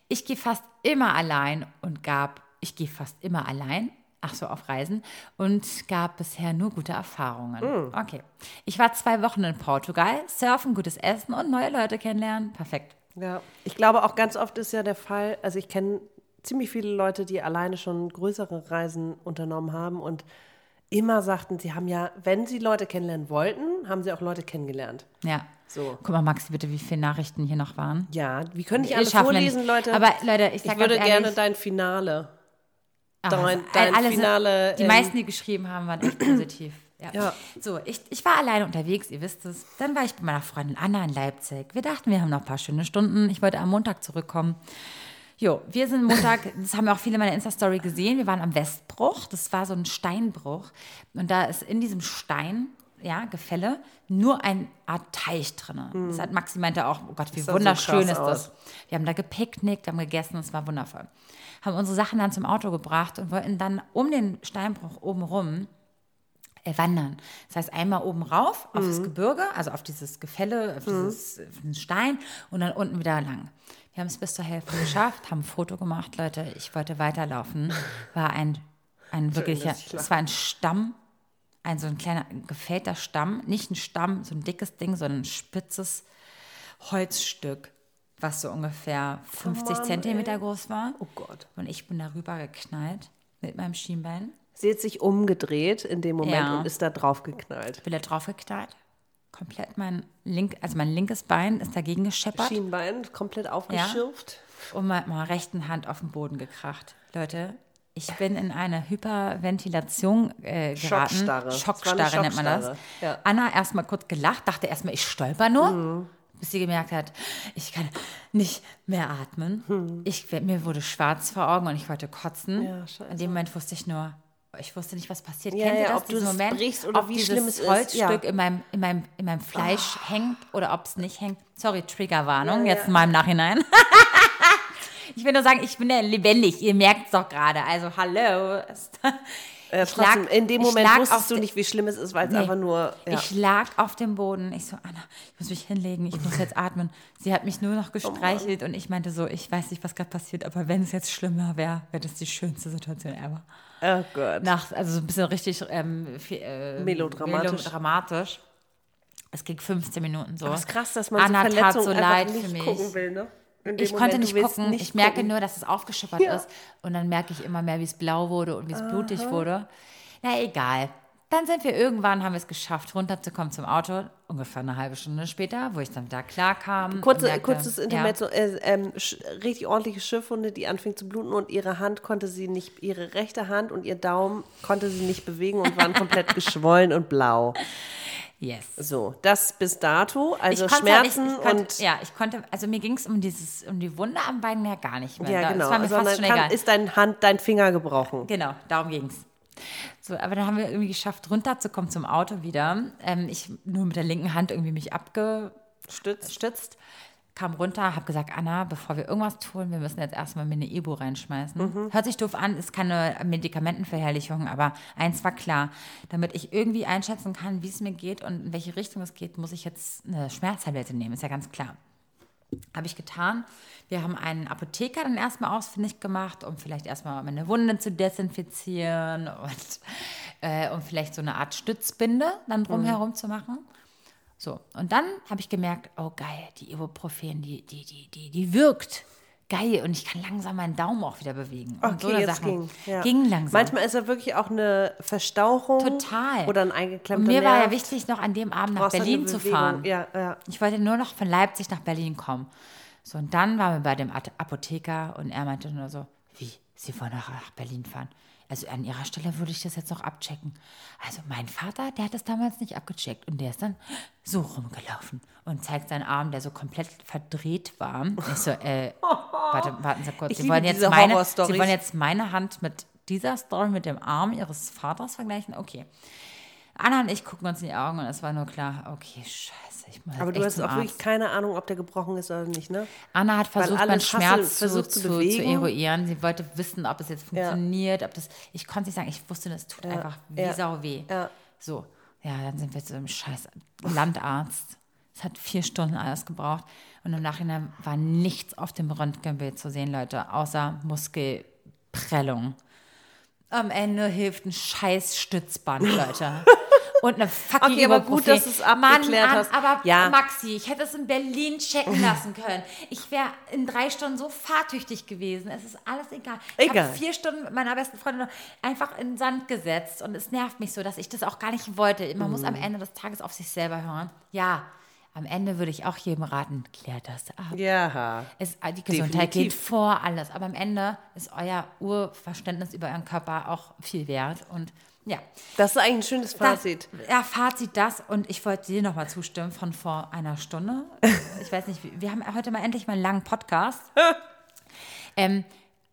Ich gehe fast immer allein und gab, ich gehe fast immer allein, ach so, auf Reisen und gab bisher nur gute Erfahrungen. Okay. Ich war zwei Wochen in Portugal, surfen, gutes Essen und neue Leute kennenlernen. Perfekt. Ja. Ich glaube auch ganz oft ist ja der Fall, also ich kenne ziemlich viele Leute, die alleine schon größere Reisen unternommen haben und immer sagten, sie haben ja, wenn sie Leute kennenlernen wollten, haben sie auch Leute kennengelernt. Ja. So. Guck mal, Maxi, bitte, wie viele Nachrichten hier noch waren. Ja, wie können ich alle vorlesen. Leute? Aber Leute, ich ich sag würde ehrlich, gerne dein Finale. Dein- also, dein alle sind- Finale, Die meisten, die geschrieben haben, waren echt positiv. (clears throat) Ja. Ja. So, ich, ich war alleine unterwegs, ihr wisst es. Dann war ich bei meiner Freundin Anna in Leipzig. Wir dachten, wir haben noch ein paar schöne Stunden. Ich wollte am Montag zurückkommen. Jo, wir sind Montag, (laughs) das haben auch viele in meiner Insta-Story gesehen. Wir waren am Westbruch. Das war so ein Steinbruch. Und da ist in diesem Stein, ja, Gefälle, nur ein Art Teich drin. Das hat Maxi meinte auch, oh Gott, wie so wunderschön krass ist das. aus. Wir haben da gepicknickt, haben gegessen, es war wundervoll. Haben unsere Sachen dann zum Auto gebracht und wollten dann um den Steinbruch oben rum äh, wandern. Das heißt, einmal oben rauf auf Mhm. das Gebirge, also auf dieses Gefälle, auf dieses, auf diesen Stein und dann unten wieder lang. Wir haben es bis zur Hälfte geschafft, haben ein Foto gemacht, Leute. Ich wollte weiterlaufen. War ein, ein wirklicher, es war ein Stamm, ein so ein kleiner gefällter Stamm, nicht ein Stamm, so ein dickes Ding, sondern ein spitzes Holzstück, was so ungefähr 50 Mann, Zentimeter groß war. Oh Gott. Und ich bin darüber geknallt mit meinem Schienbein. Sie hat sich umgedreht in dem Moment Ja. und ist da drauf geknallt. Bin da drauf geknallt. Komplett mein link, also mein linkes Bein ist dagegen gescheppert Schienbein komplett aufgeschürft. und mit meiner rechten Hand auf den Boden gekracht. Leute, ich bin in eine Hyperventilation äh, geraten. Schockstarre. Eine Schockstarre nennt man das. Schockstarre, ja. Anna erstmal kurz gelacht, dachte erstmal, ich stolper nur. Mhm. Bis sie gemerkt hat, ich kann nicht mehr atmen. Hm. Ich, mir wurde schwarz vor Augen und ich wollte kotzen. Ja. In dem Moment wusste ich nur, ich wusste nicht, was passiert. Ja, Kennt ihr das, ob du diesen Moment, brichst oder ob wie dieses schlimm es ist, Holzstück in, meinem, in, meinem, in meinem Fleisch hängt oder ob es nicht hängt? Sorry, Triggerwarnung, jetzt in meinem Nachhinein. (laughs) ich will nur sagen, ich bin ja lebendig, ihr merkt es doch gerade. Also, hallo. Äh, trotzdem, lag- in dem Moment wusstest du nicht, wie schlimm es ist, weil es Nee. einfach nur. Ja. Ich lag auf dem Boden. Ich so, Anna, ich muss mich hinlegen, ich muss jetzt atmen. Sie hat mich nur Oh noch gestreichelt und ich meinte so, ich weiß nicht, was gerade passiert, aber wenn es jetzt schlimmer wäre, wäre das die schönste Situation ever. oh Gott. Nach, also so ein bisschen richtig ähm, viel, äh, Melodramatisch. melodramatisch. Es ging 15 Minuten so. Aber es ist krass, dass man Anna so Verletzungen so leid nicht für mich. gucken will, ne? Ich Moment, konnte nicht gucken. nicht ich merke gucken. nur, dass es aufgeschippert Ja. ist. Und dann merke ich immer mehr, wie es blau wurde und wie es blutig wurde. Na, egal. Dann sind wir irgendwann, haben wir es geschafft, runterzukommen zum Auto. Ungefähr eine halbe Stunde später, wo ich dann da klar kam. Kurze, merkte, kurzes ja. Intermezzo, äh, ähm, richtig ordentliche Schiffwunde, die anfing zu bluten und ihre Hand konnte sie nicht, ihre rechte Hand und ihr Daumen konnte sie nicht bewegen und waren komplett (laughs) geschwollen und blau. Yes. So, das bis dato, also ich konnte halt nicht- Schmerzen ich konnte, und ja, ich konnte, also mir ging es um dieses, um die Wunde am Bein ja gar nicht mehr. ja, Da- genau, Das war mir sondern fast schon kann, egal. ist dein Hand, dein Finger gebrochen. Genau, darum ging's. So, aber dann haben wir irgendwie geschafft, runterzukommen zum Auto wieder. Ähm, ich nur mit der linken Hand irgendwie mich abgestützt, stützt, kam runter, habe gesagt, Anna, bevor wir irgendwas tun, wir müssen jetzt erstmal mir eine Ibu reinschmeißen. Hört sich doof an, ist keine Medikamentenverherrlichung, aber eins war klar, damit ich irgendwie einschätzen kann, wie es mir geht und in welche Richtung es geht, muss ich jetzt eine Schmerztablette nehmen, ist ja ganz klar. Habe ich getan. Wir haben einen Apotheker dann erstmal ausfindig gemacht, um vielleicht erstmal meine Wunde zu desinfizieren und äh, um vielleicht so eine Art Stützbinde dann drumherum zu machen. So, und dann habe ich gemerkt, oh geil, die Ibuprofen, die, die, die, die, die wirkt. Geil, und ich kann langsam meinen Daumen auch wieder bewegen. Und so Okay, eine ging. Ja. Ging langsam. Manchmal ist ja wirklich auch eine Verstauchung. Total. Oder ein und eingeklemmter mir war ja Nerv. wichtig, noch an dem Abend nach Berlin zu fahren. Ja, ja. Ich wollte nur noch von Leipzig nach Berlin kommen. So, und dann waren wir bei dem Apotheker und er meinte nur so, wie, Sie wollen nach Berlin fahren? Also an Ihrer Stelle würde ich das jetzt noch abchecken. Also mein Vater, der hat das damals nicht abgecheckt und der ist dann so rumgelaufen und zeigt seinen Arm, der so komplett verdreht war. Ich so, äh, (laughs) warte, warten Sie kurz. Sie wollen, jetzt meine. Sie wollen jetzt meine Hand mit dieser Story mit dem Arm Ihres Vaters vergleichen? Okay. Anna und ich gucken uns in die Augen und es war nur klar, okay, scheiße, ich muss Aber du hast auch Arzt. wirklich keine Ahnung, ob der gebrochen ist oder nicht, ne? Anna hat versucht, meinen Schmerz zu, versucht zu, zu zu, eruieren. Sie wollte wissen, ob es jetzt funktioniert, ob das. Ich konnte nicht sagen, ich wusste, das tut einfach wie ja, Sau weh. ja. So, ja, dann sind wir zu einem scheiß Landarzt. Es hat vier Stunden alles gebraucht. Und im Nachhinein war nichts auf dem Röntgenbild zu sehen, Leute, außer Muskelprellung. Am Ende hilft ein scheiß Stützband, (laughs) Leute. Und eine fucking Okay, aber gut, dass du es abgeklärt Mann, hast. aber Ja. Maxi, ich hätte es in Berlin checken lassen können. Ich wäre in drei Stunden so fahrtüchtig gewesen. Es ist alles egal. Ich habe vier Stunden mit meiner besten Freundin einfach in den Sand gesetzt und es nervt mich so, dass ich das auch gar nicht wollte. Man muss Mhm. am Ende des Tages auf sich selber hören. Ja, am Ende würde ich auch jedem raten, klärt das ab. Ja. Es, äh, die Gesundheit geht Definitiv. vor alles, aber am Ende ist euer Urverständnis über euren Körper auch viel wert und ja. Das ist eigentlich ein schönes Das, Fazit. ja, Fazit das. Und ich wollte dir nochmal zustimmen von vor einer Stunde. (laughs) Ich weiß nicht, wir haben heute mal endlich mal einen langen Podcast. (laughs) ähm,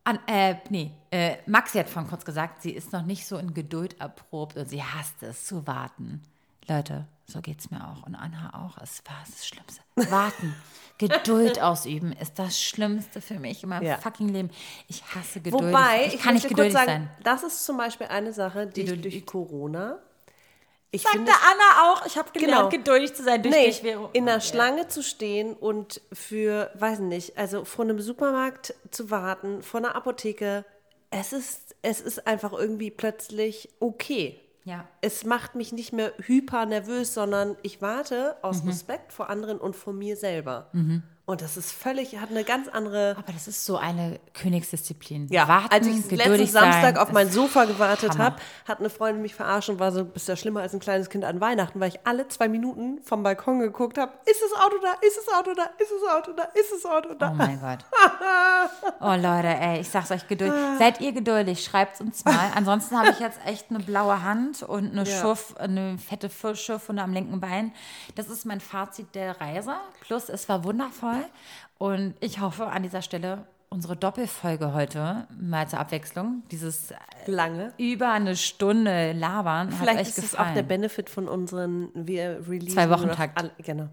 an, äh, nee, äh, Maxi hat vorhin kurz gesagt, sie ist noch nicht so in Geduld erprobt und sie hasst es zu warten. Leute, so geht es mir auch und Anna auch. Es war das Schlimmste. Warten. (laughs) Geduld ausüben ist das Schlimmste für mich in meinem Ja. fucking Leben. Ich hasse Geduld. Wobei, ich, ich, kann nicht geduldig sagen, sein. das ist zum Beispiel eine Sache, die ich Geduld- durch Corona Ich Sagte finde, Anna auch. Ich habe gelernt, Genau. geduldig zu sein durch nee, dich, Vero. in der Ja. Schlange zu stehen und für, weiß nicht, also vor einem Supermarkt zu warten, vor einer Apotheke, es ist, es ist einfach irgendwie plötzlich okay. Ja. Es macht mich nicht mehr hyper nervös, sondern ich warte Mhm. aus Respekt vor anderen und vor mir selber. Und das ist völlig, hat eine ganz andere. Aber das ist so eine Königsdisziplin. Ja, Warten, als ich letzten Samstag sein, auf mein Sofa gewartet habe, hat eine Freundin mich verarscht und war so, bist ja schlimmer als ein kleines Kind an Weihnachten, weil ich alle zwei Minuten vom Balkon geguckt habe, ist das Auto da, ist das Auto da, ist das Auto da, ist das Auto da. Oh mein Gott. (laughs) Oh Leute, ey, ich sag's euch geduldig. Seid ihr geduldig? Schreibt's uns mal. (laughs) Ansonsten habe ich jetzt echt eine blaue Hand und eine Ja. Schuff, eine fette Schürfwunde am linken Bein. Das ist mein Fazit der Reise. Plus, es war wundervoll. Und ich hoffe an dieser Stelle, unsere Doppelfolge heute, mal zur Abwechslung, dieses Lange. über eine Stunde labern, Vielleicht ist es gefallen. auch der Benefit von unseren, wir releasen Zwei Wochen alle- Genau,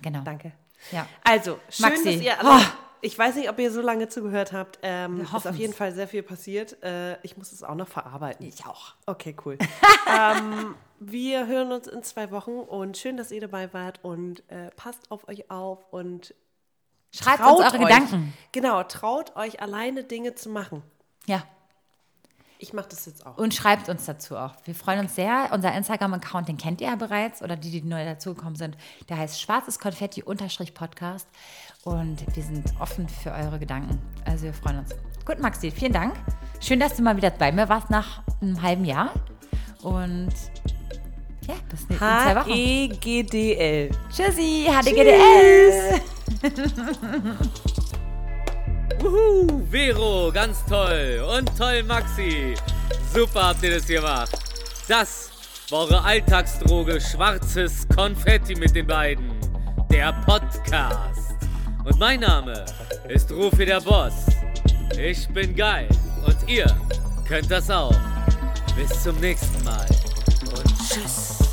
genau. danke. Ja. Also, schön, Maxi. dass ihr Oh. alle, ich weiß nicht, ob ihr so lange zugehört habt, ähm, ist auf jeden Fall sehr viel passiert. Äh, ich muss es auch noch verarbeiten. Ich auch. Okay, cool. (laughs) ähm, wir hören uns in zwei Wochen und schön, dass ihr dabei wart und äh, passt auf euch auf und Schreibt traut uns eure euch. Gedanken. Genau, traut euch alleine Dinge zu machen. Ja. Ich mache das jetzt auch. Und schreibt uns dazu auch. Wir freuen uns sehr. Unser Instagram-Account, den kennt ihr ja bereits oder die, die neu dazugekommen sind. Der heißt schwarzes Konfetti Podcast. Und wir sind offen für eure Gedanken. Also wir freuen uns. Gut, Maxi, vielen Dank. Schön, dass du mal wieder bei mir warst nach einem halben Jahr. Und ja, bis in zwei Wochen. H-E-G-D-L. Tschüssi, HDGDL. (laughs) Wuhu, Vero, ganz toll. Und toll, Maxi. Super habt ihr das gemacht. Das war eure Alltagsdroge Schwarzes Konfetti mit den beiden. Der Podcast. Und mein Name ist Rufi der Boss. Ich bin geil. Und ihr könnt das auch. Bis zum nächsten Mal. Just.